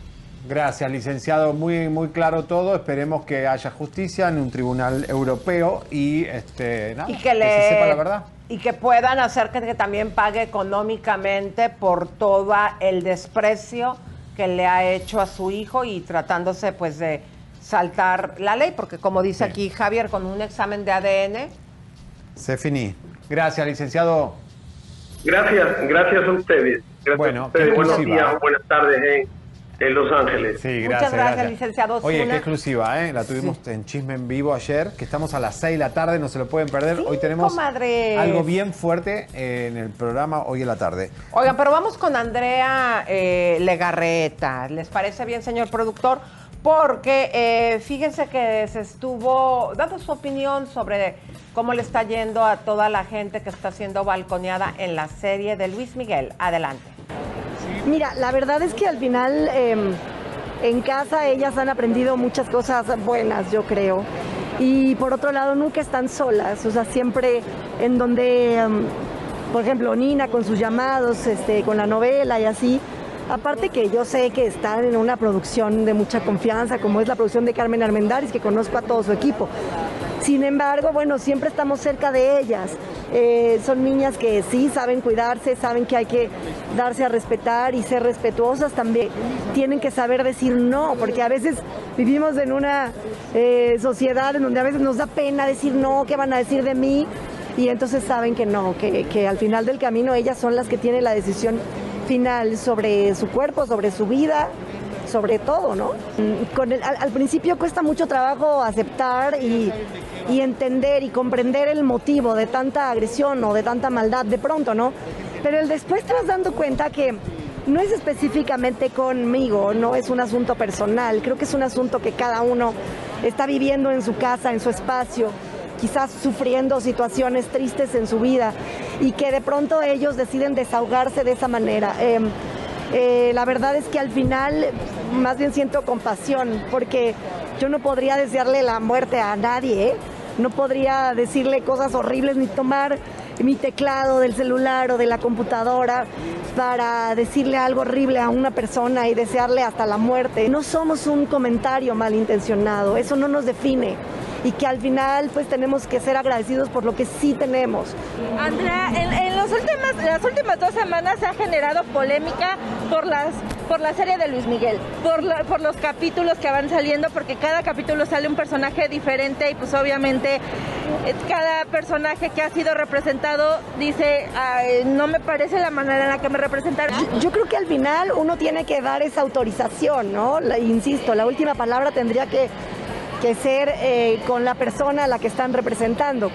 Gracias, licenciado. Muy, muy claro todo. Esperemos que haya justicia en un tribunal europeo y, este, nada, y que, le, se sepa la verdad. y que puedan hacer que, que también pague económicamente por todo el desprecio que le ha hecho a su hijo y tratándose pues de saltar la ley, porque como dice aquí Javier, con un examen de ADN, Se finí. Gracias, licenciado. Gracias, gracias a ustedes. Gracias Bueno, a ustedes. qué Buenos días o buenas tardes en, en Los Ángeles. Sí, Muchas gracias. gracias, licenciado Oye, qué exclusiva, ¿eh? La tuvimos en Chisme en Vivo ayer, que estamos a las 6 de la tarde, no se lo pueden perder. Hoy tenemos comadres. algo bien fuerte en el programa hoy en la tarde. Oigan, pero vamos con Andrea eh, Legarreta. ¿Les parece bien, señor productor? Porque eh, fíjense que se estuvo dando su opinión sobre cómo le está yendo a toda la gente que está siendo balconeada en la serie de Luis Miguel. Adelante. Mira, la verdad es que al final eh, en casa ellas han aprendido muchas cosas buenas, yo creo. Y por otro lado, nunca están solas, o sea, siempre en donde, em, por ejemplo, Nina con sus llamados, este, con la novela y así. Aparte que yo sé que están en una producción de mucha confianza, como es la producción de Carmen Armendáriz, que conozco a todo su equipo. Sin embargo, bueno, siempre estamos cerca de ellas. Eh, son niñas que sí saben cuidarse, saben que hay que darse a respetar y ser respetuosas también. Tienen que saber decir no, porque a veces vivimos en una eh, sociedad en donde a veces nos da pena decir no, ¿qué van a decir de mí? Y entonces saben que no, que, que al final del camino ellas son las que tienen la decisión final sobre su cuerpo, sobre su vida, sobre todo, ¿no? Mm, al, principio cuesta mucho trabajo aceptar y, entender y comprender el motivo de tanta agresión o de tanta maldad de pronto, ¿no? Pero el después te vas dando cuenta que no es específicamente conmigo, no es un asunto personal, creo que es un asunto que cada uno está viviendo en su casa, en su espacio, quizás sufriendo situaciones tristes en su vida y que de pronto ellos deciden desahogarse de esa manera. Eh, eh, la verdad es que al final más bien siento compasión porque yo no podría desearle la muerte a nadie, ¿eh? no podría decirle cosas horribles ni tomar mi teclado del celular o de la computadora para decirle algo horrible a una persona y desearle hasta la muerte. No somos un comentario malintencionado, eso no nos define y que al final pues tenemos que ser agradecidos por lo que sí tenemos. Andrea, en, en los últimas, las últimas dos semanas se ha generado polémica por las por la serie de Luis Miguel, por, la- por los capítulos que van saliendo, porque cada capítulo sale un personaje diferente y pues obviamente eh, cada personaje que ha sido representado dice, "Ay, no me parece la manera en la que me representaron. Yo, yo creo que al final uno tiene que dar esa autorización, ¿no? La- insisto, la última palabra tendría que, que ser eh, con la persona a la que están representando.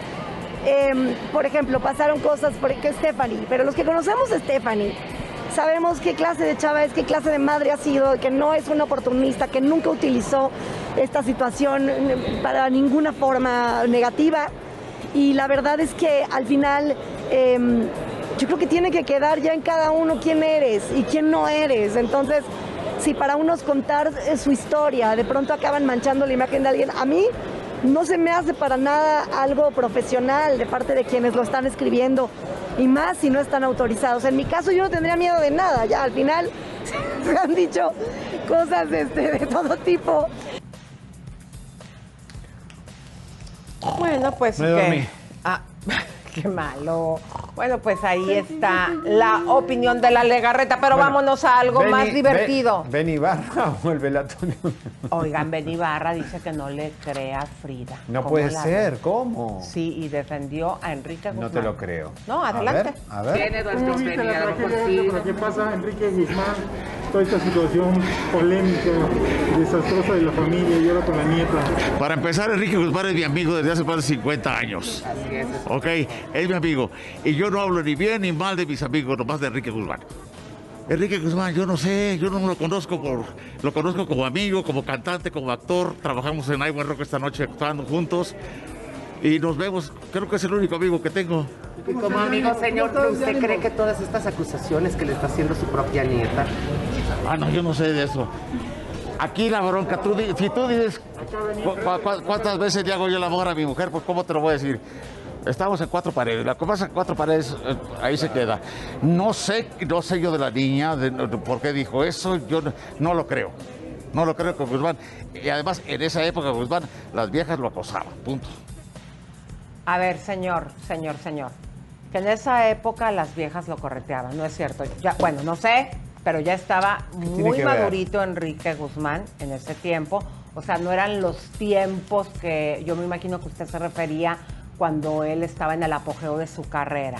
Em, por ejemplo, pasaron cosas, por que Stephanie, pero los que conocemos a Stephanie, sabemos qué clase de chava es, qué clase de madre ha sido, que no es una oportunista, que nunca utilizó esta situación eh, para ninguna forma negativa. Y la verdad es que al final em, yo creo que tiene que quedar ya en cada uno quién eres y quién no eres. Entonces, si para unos contar eh, su historia de pronto acaban manchando la imagen de alguien, a mí no se me hace para nada algo profesional de parte de quienes lo están escribiendo y más si no están autorizados. En mi caso yo no tendría miedo de nada, ya al final se han dicho cosas este, de todo tipo. Bueno, pues Me dormí. Ah, qué malo. Bueno, pues ahí está la opinión de la Legarreta, pero Bueno, vámonos a algo Benny- más divertido. Ben- Benny Barra o el velatorio. Oigan, Benny Barra dice que no le crea a Frida. No ¿Cómo puede ser? ¿cómo? Sí, y defendió a Enrique Guzmán. No te lo creo. No, A adelante. ver, A ver, ¿Cómo viste la tragedia? ¿Qué pasa, Enrique Guzmán? toda esta situación polémica, desastrosa de la familia y ahora con la nieta? Para empezar, Enrique Guzmán es mi amigo desde hace más de 50 años. Ok, es mi amigo. Y yo no hablo ni bien ni mal de mis amigos, nomás de Enrique Guzmán. Enrique Guzmán, yo no sé, yo no lo conozco por, lo conozco como amigo, como cantante, como actor. Trabajamos en Iowa Rock esta noche actuando juntos y nos vemos. Creo que es el único amigo que tengo. Y como amigo, señor, ¿usted cree que todas estas acusaciones que le está haciendo su propia nieta? Ah, no, yo no sé de eso. Aquí la bronca, tú, si tú dices cu- cu- cu- cuántas veces le hago yo el amor a mi mujer, pues cómo te lo voy a decir. Estamos en cuatro paredes, la que pasa en cuatro paredes, eh, ahí se queda. No sé, no sé yo de la niña, de, de por qué dijo eso, yo no, no lo creo. No lo creo con Guzmán. Y además, en esa época, Guzmán, las viejas lo acosaban, punto. A ver, señor, señor, señor. Que en esa época las viejas lo correteaban, ¿no es cierto? Ya, bueno, no sé, pero ya estaba muy ver? madurito Enrique Guzmán en ese tiempo. O sea, no eran los tiempos que yo me imagino que usted se refería cuando él estaba en el apogeo de su carrera.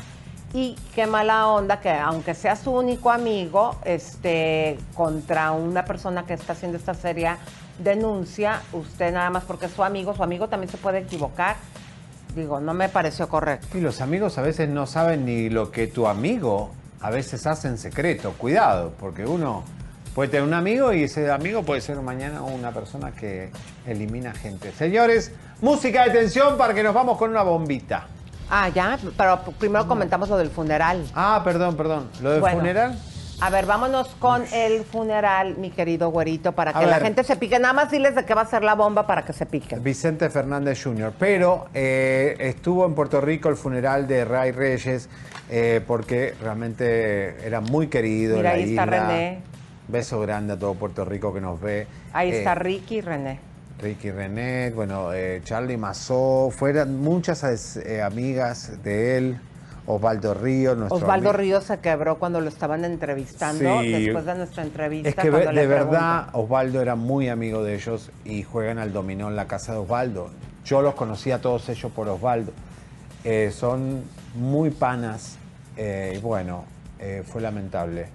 Y qué mala onda que aunque sea su único amigo, este, contra una persona que está haciendo esta seria denuncia, usted nada más porque es su amigo, su amigo también se puede equivocar. Digo, no me pareció correcto. Y los amigos a veces no saben ni lo que tu amigo a veces hace en secreto. Cuidado, porque uno puede tener un amigo y ese amigo puede ser mañana una persona que elimina gente. Señores, música de tensión para que nos vamos con una bombita. Ah, ya, pero primero comentamos lo del funeral. Ah, perdón, perdón. ¿Lo del Bueno, funeral? A ver, vámonos con el funeral, mi querido güerito, para A que la ver. gente se pique. Nada más diles de qué va a ser la bomba para que se piquen. Vicente Fernández Jr. Pero eh, estuvo en Puerto Rico el funeral de Ray Reyes eh, porque realmente era muy querido. Mira, en la ahí está. René. Beso grande a todo Puerto Rico que nos ve. Ahí Eh, está Ricky y René. Ricky René, bueno, eh, Charlie Mazó, fueron muchas eh, amigas de él, Osvaldo Ríos, nuestro Osvaldo amigo. Ríos se quebró cuando lo estaban entrevistando, Sí. después de nuestra entrevista. Es que de le verdad Osvaldo era muy amigo de ellos y juegan al dominó en la casa de Osvaldo. Yo los conocí a todos ellos por Osvaldo. Eh, son muy panas y bueno, fue lamentable.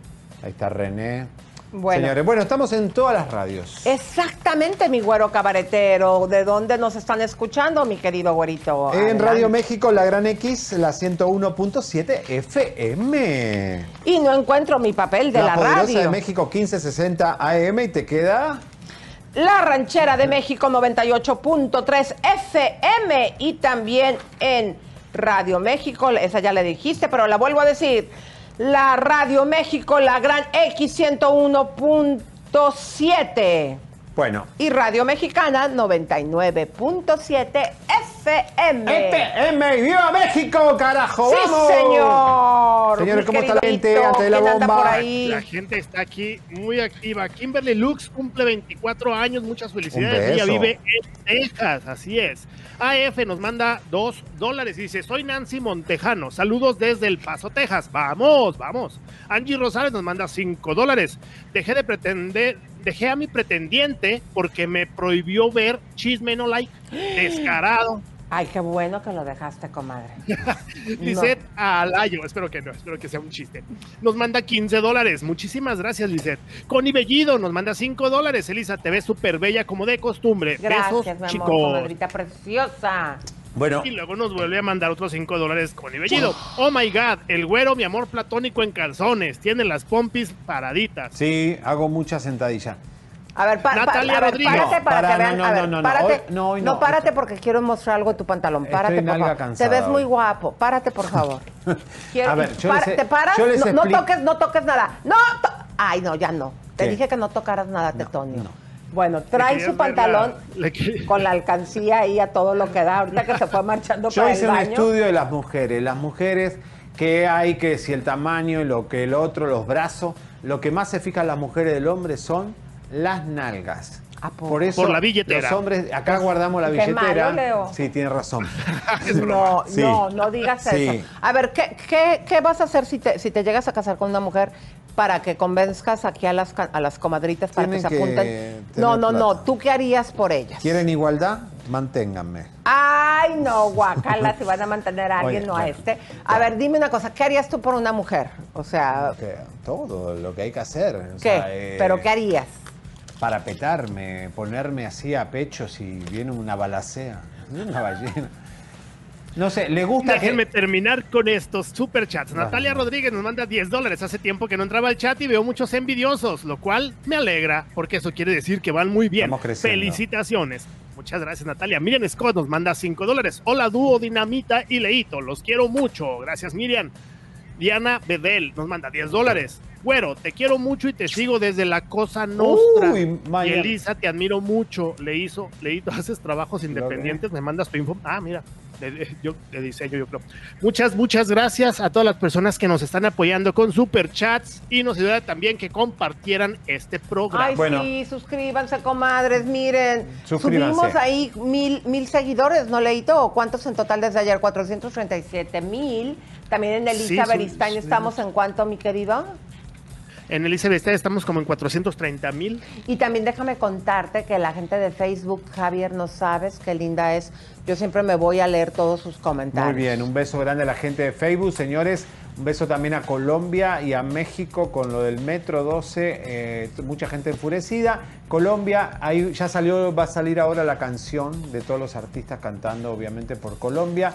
Ahí está René. Bueno. Señores, bueno, estamos en todas las radios. Exactamente, mi güero cabaretero. ¿De dónde nos están escuchando, mi querido güerito? En Adelante. Radio México, la Gran X, la 101.7 FM. Y no encuentro mi papel de la, Poderosa radio. de México 1560 AM y te queda... La Ranchera de México 98.3 FM y también en Radio México, esa ya le dijiste, pero la vuelvo a decir. La Radio México, la Gran X 101.7 Bueno, y Radio Mexicana 99.7 FM. FM y viva México, carajo, Sí, vamos. señor. Señores, ¿cómo está la gente antes de la ¿quién anda bomba? por ahí? La gente está aquí muy activa. Kimberly Lux cumple 24 años, muchas felicidades. Ella vive en Texas, así es. AF nos manda dos dólares y dice, soy Nancy Montejano, saludos desde El Paso, Texas. Vamos, vamos. Angie Rosales nos manda cinco dólares. Dejé de pretender, dejé a mi pretendiente porque me prohibió ver Chisme No Like. Descarado. Ay, qué bueno que lo dejaste, comadre. Lisette Alayo, espero que no, espero que sea un chiste. Nos manda 15 dólares. Muchísimas gracias, Lisette. Connie Bellido nos manda 5 dólares. Elisa, te ves súper bella como de costumbre. Gracias, Besos, mi amor, chicos. comadrita preciosa. Bueno. Y luego nos vuelve a mandar otros 5 dólares Connie Bellido. Oh my god, el güero, mi amor platónico en calzones. Tiene las pompis paraditas. Sí, hago mucha sentadilla. A ver, pa- pa- Natalia a ver, Rodríguez. párate No, para, para, que vean. no, a no, ver, no, no, párate. hoy- no, hoy no. párate porque quiero mostrar algo de tu pantalón. Párate, Estoy por favor. cansada Te ves muy guapo. Párate, por favor. Quiero- A ver, yo para- les- ¿Te paras? yo les no, toques, no toques nada. No, to- Ay, no, ya no. Te dije que no tocaras nada, Tetonio. Bueno, trae su la- pantalón que- con la alcancía ahí a todo lo que da. Ahorita que se fue marchando Yo para hice el un baño. estudio de las mujeres. Las mujeres, que hay, que si el tamaño, y lo que el otro, los brazos. Lo que más se fijan las mujeres del hombre son las nalgas. Por eso Por la billetera. los hombres, acá guardamos la Qué billetera. malo, Leo. Sí, tienes razón. No, Sí. no, no digas Sí. eso. A ver, ¿qué, qué, qué vas a hacer si te, si te llegas a casar con una mujer para que convenzcas aquí a las, ca- a las comadritas para que se apunten? No, no, no. ¿Tú qué harías por ellas? ¿Quieren igualdad? Manténganme. Ah, Ay, no, guacala, si van a mantener a alguien, Oye, no a este. A ver, dime una cosa, ¿qué harías tú por una mujer? O sea, Que todo lo que hay que hacer. o ¿qué? sea, eh, ¿Pero qué harías? Para petarme, ponerme así a pecho si viene una balacea. Una ballena. No sé, le gusta que- Déjenme terminar con estos superchats. Natalia Rodríguez nos manda 10 dólares. Hace tiempo que no entraba al chat y veo muchos envidiosos, lo cual me alegra porque eso quiere decir que van muy bien. Felicitaciones. Muchas gracias, Natalia. Miriam Scott nos manda 5 dólares. Hola, dúo Dinamita y Leito. Los quiero mucho. Gracias, Miriam. Diana Bedel nos manda 10 dólares. Güero, te quiero mucho y te sigo desde la Cosa Nostra. Uy, y. Elisa, te admiro mucho. Le hizo, Leito, haces trabajos independientes. Me mandas tu info. Ah, mira, de, de- yo, de diseño, yo creo. Muchas, muchas gracias a todas las personas que nos están apoyando con super chats y nos ayuda también que compartieran este programa. Ay, sí, suscríbanse, comadres, miren. Subimos ahí mil, mil seguidores, ¿no, Leito? ¿Cuántos en total desde ayer? 437 mil. También en Elisa sí. estamos en cuánto, mi querido. En Elizabeth estamos como en 430 mil. Y también déjame contarte que la gente de Facebook, Javier, no sabes qué linda es. Yo siempre me voy a leer todos sus comentarios. Muy bien, un beso grande a la gente de Facebook, señores. Un beso también a Colombia y a México con lo del Metro 12. eh, mucha gente enfurecida. Colombia, ahí ya salió, va a salir ahora la canción de todos los artistas cantando, obviamente, por Colombia.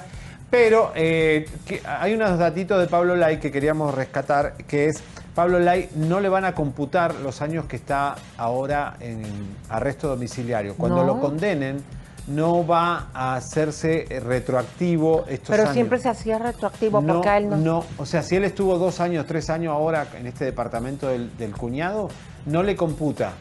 Pero eh, que- hay unos datitos de Pablo Lai que queríamos rescatar, que es, Pablo Lai no le van a computar los años que está ahora en arresto domiciliario. Cuando No. lo condenen, no va a hacerse retroactivo estos Pero años. siempre se hacía retroactivo no, porque a él no. no, o sea, si él estuvo dos años, tres años ahora en este departamento del, del cuñado, no le computa.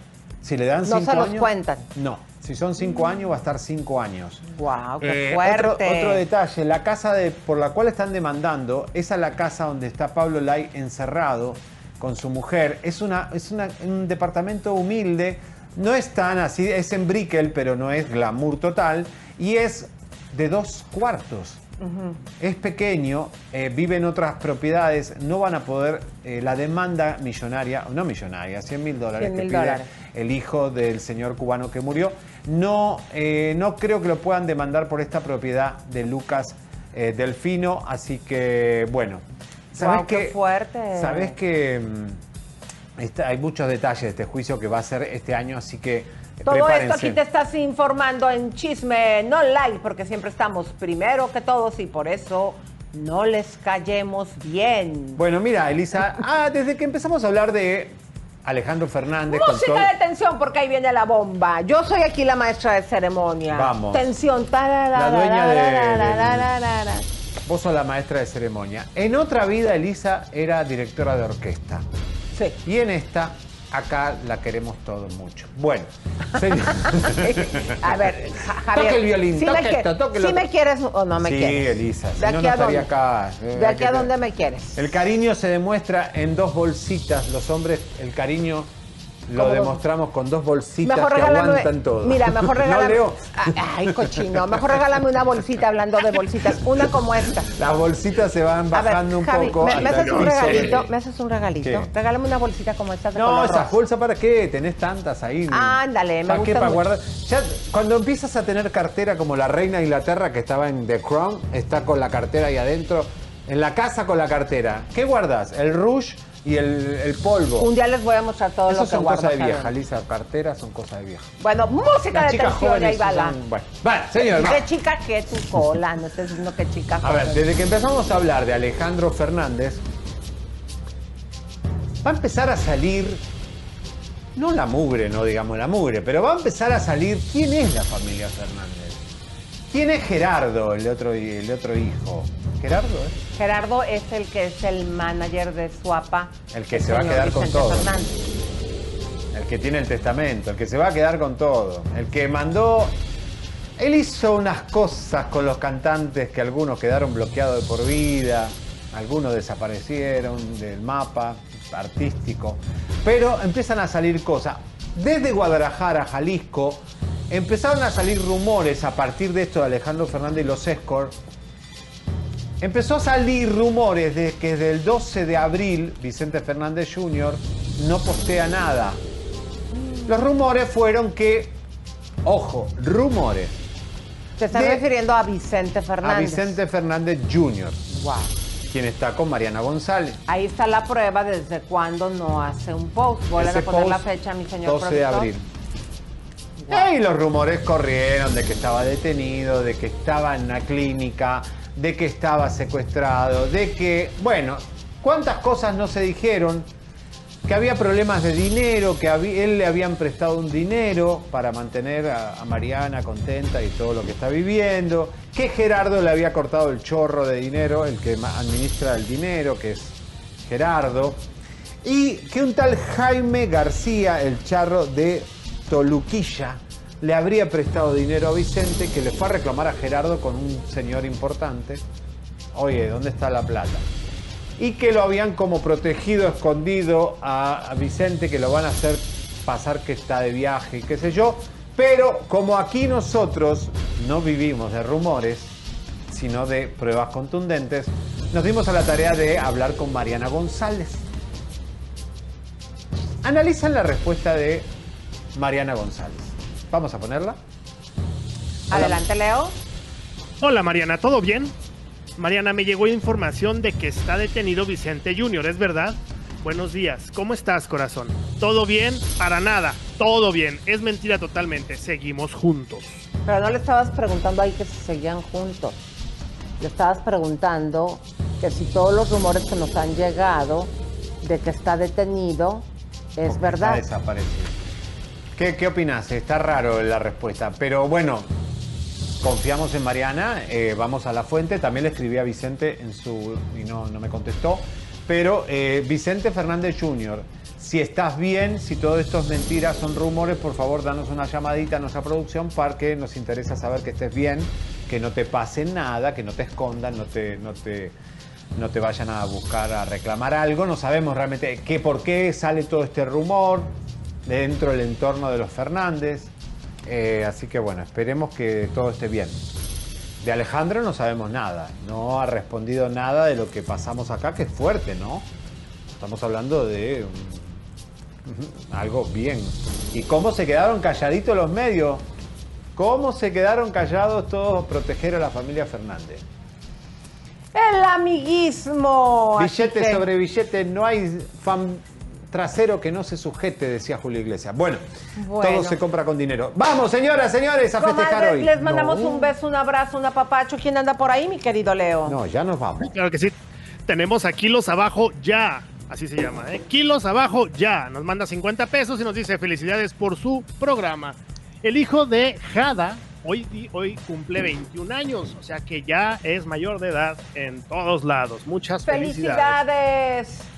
Si le dan No cinco se los años, cuentan. No, si son cinco años va a estar cinco años. Wow, qué Eh, fuerte. otro, otro detalle, la casa de, por la cual están demandando, esa es la casa donde está Pablo Lai encerrado con su mujer. Es, una, es una- un departamento humilde, no es tan así, es en Brickell, pero no es glamour total, y es de dos cuartos. Es pequeño, eh, vive en otras propiedades, no van a poder, eh, la demanda millonaria, no millonaria, 100 mil dólares 100 que pide dólares. el hijo del señor cubano que murió, no, eh, no creo que lo puedan demandar por esta propiedad de Lucas eh, Delfino, así que bueno, ¿Sabes qué fuerte. Sabes que mm, hay muchos detalles de este juicio que va a ser este año, así que todo esto aquí te estás informando en chisme, no like, porque siempre estamos primero que todos y por eso no les callemos bien. Bueno, mira, Elisa, ah, desde que empezamos a hablar de Alejandro Fernández. Música de tensión, porque ahí viene la bomba. Yo soy aquí la maestra de ceremonia. Vamos. Tensión. La dueña de... Vos sos la maestra de ceremonia. En otra vida, Elisa era directora de orquesta. Sí. Y en esta, acá la queremos todos mucho. Bueno, señor- A ver, Ja- Javier. Toque el violín, si toque me, esto, toque si lo me quieres o no me sí, quieres. Elisa, ¿De si no, aquí no a estaría dónde? acá. ¿De aquí a dónde me quieres? El cariño se demuestra en dos bolsitas. Los hombres, el cariño lo demostramos con dos bolsitas Mejor que regálame. aguantan todo. Mira, mejor ¿No, regálame. Leo? Ah, Ay, cochino. Mejor regálame una bolsita hablando de bolsitas. Una como esta. Las bolsitas se van ver, bajando un poco. ¿me, haces un regalito? ¿Me haces un regalito? ¿Qué? Regálame una bolsita como esta de No, esas bolsas para qué, tenés tantas ahí. Ándale, me ¿Para qué? gusta Para mucho. guardar. Ya, cuando empiezas a tener cartera como la reina de Inglaterra que estaba en The Crown, está con la cartera ahí adentro, en la casa con la cartera. ¿Qué guardas? El rouge y el, el polvo. Un día les voy a mostrar todo Eso lo que son guardo. cosas de vieja, Lisa. Carteras son cosas de vieja. Bueno, música Las de tensión, ahí va la. Bueno, vale, señor. ¿Qué chica que tu cola? No estés diciendo que chica A ver, desde que empezamos a hablar de Alejandro Fernández, va a empezar a salir, no la mugre, no digamos la mugre, pero va a empezar a salir quién es la familia Fernández. ¿Quién es Gerardo, el otro, el otro hijo? ¿Gerardo? eh? Gerardo es el que es el manager de Suapa. El que se va a quedar con todo. Fernández. El que tiene el testamento, el que se va a quedar con todo. El que mandó... Él hizo unas cosas con los cantantes que algunos quedaron bloqueados de por vida, algunos desaparecieron del mapa artístico, pero empiezan a salir cosas. Desde Guadalajara, Jalisco, empezaron a salir rumores a partir de esto de Alejandro Fernández y los Escort. Empezó a salir rumores de que desde el 12 de abril Vicente Fernández Jr. no postea nada. Los rumores fueron que, ojo, rumores. Te estás de- refiriendo a Vicente Fernández. a Vicente Fernández Jr., Wow. quien está con Mariana González. Ahí está la prueba desde cuándo no hace un post. Vuelven a poner la fecha, mi señor 12 de abril. Y los rumores corrieron de que estaba detenido, de que estaba en una clínica, de que estaba secuestrado, de que, bueno, cuántas cosas no se dijeron, que había problemas de dinero, que él le habían prestado un dinero para mantener a, a Mariana contenta y todo lo que está viviendo, que Gerardo le había cortado el chorro de dinero, el que administra el dinero, que es Gerardo, y que un tal Jaime García, el charro de Toluquilla, le habría prestado dinero a Vicente, que le fue a reclamar a Gerardo con un señor importante. Oye, ¿dónde está la plata? Y que lo habían como protegido, escondido a, a Vicente, que lo van a hacer pasar que está de viaje y qué sé yo. Pero como aquí nosotros no vivimos de rumores, sino de pruebas contundentes, nos dimos a la tarea de hablar con Mariana González. Analizan la respuesta de Mariana González. Vamos a ponerla. Adelante, Leo. Hola Mariana, ¿todo bien? Mariana, me llegó información de que está detenido Vicente Junior, ¿es verdad? Buenos días, ¿cómo estás, corazón? ¿Todo bien? Para nada, todo bien. Es mentira totalmente, seguimos juntos. Pero no le estabas preguntando ahí que si seguían juntos. Le estabas preguntando que si todos los rumores que nos han llegado de que está detenido es verdad. desaparecido. ¿Qué, qué opinas? Está raro la respuesta, pero bueno, confiamos en Mariana, eh, vamos a la fuente. También le escribí a Vicente en su y no, no me contestó. Pero eh, Vicente Fernández Jr., si estás bien, si todo esto es mentira, son rumores, por favor, danos una llamadita a nuestra producción porque nos interesa saber que estés bien, que no te pase nada, que no te escondan, no te, no te, no te vayan a buscar a reclamar algo. No sabemos realmente qué, por qué sale todo este rumor dentro del entorno de los Fernández. Eh, así que bueno, esperemos que todo esté bien. De Alejandro no sabemos nada, no ha respondido nada de lo que pasamos acá, que es fuerte, ¿no? Estamos hablando de algo bien. ¿Y cómo se quedaron calladitos los medios? ¿Cómo se quedaron callados todos proteger a la familia Fernández? El amiguismo. Billete que- sobre billete, no hay fan trasero que no se sujete, decía Julio Iglesias. Bueno, Bueno. todo se compra con dinero. Vamos, señoras, señores, a festejar Comadres, hoy. les mandamos No. un beso, un abrazo, un apapacho. ¿Quién anda por ahí, mi querido Leo? No, ya nos vamos. Claro que sí. Tenemos a Kilos Abajo Ya. Así se llama, ¿eh? Kilos Abajo Ya. Nos manda 50 pesos y nos dice felicidades por su programa. El hijo de Jada hoy, hoy cumple 21 años, o sea que ya es mayor de edad en todos lados. Muchas felicidades. ¡Felicidades!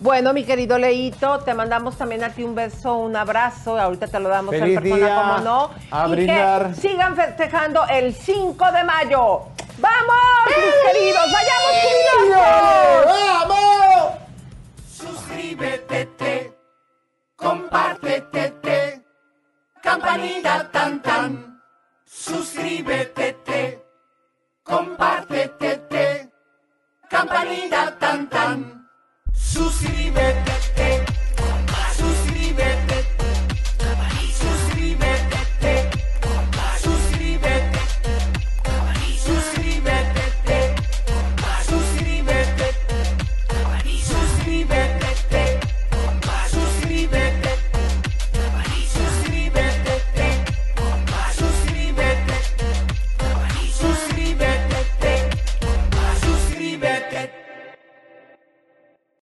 Bueno, mi querido Leito, te mandamos también a ti un beso, un abrazo. Ahorita te lo damos Feliz en persona, día. como no. A y brindar. que sigan festejando el 5 de mayo. ¡Vamos, mis queridos! ¡Vayamos! ¡Vamos! Suscríbete, te, compártete, te, campanita tan tan. Suscríbete, te, compártete, te, campanita tan tan. Suscríbete, te, suscríbete,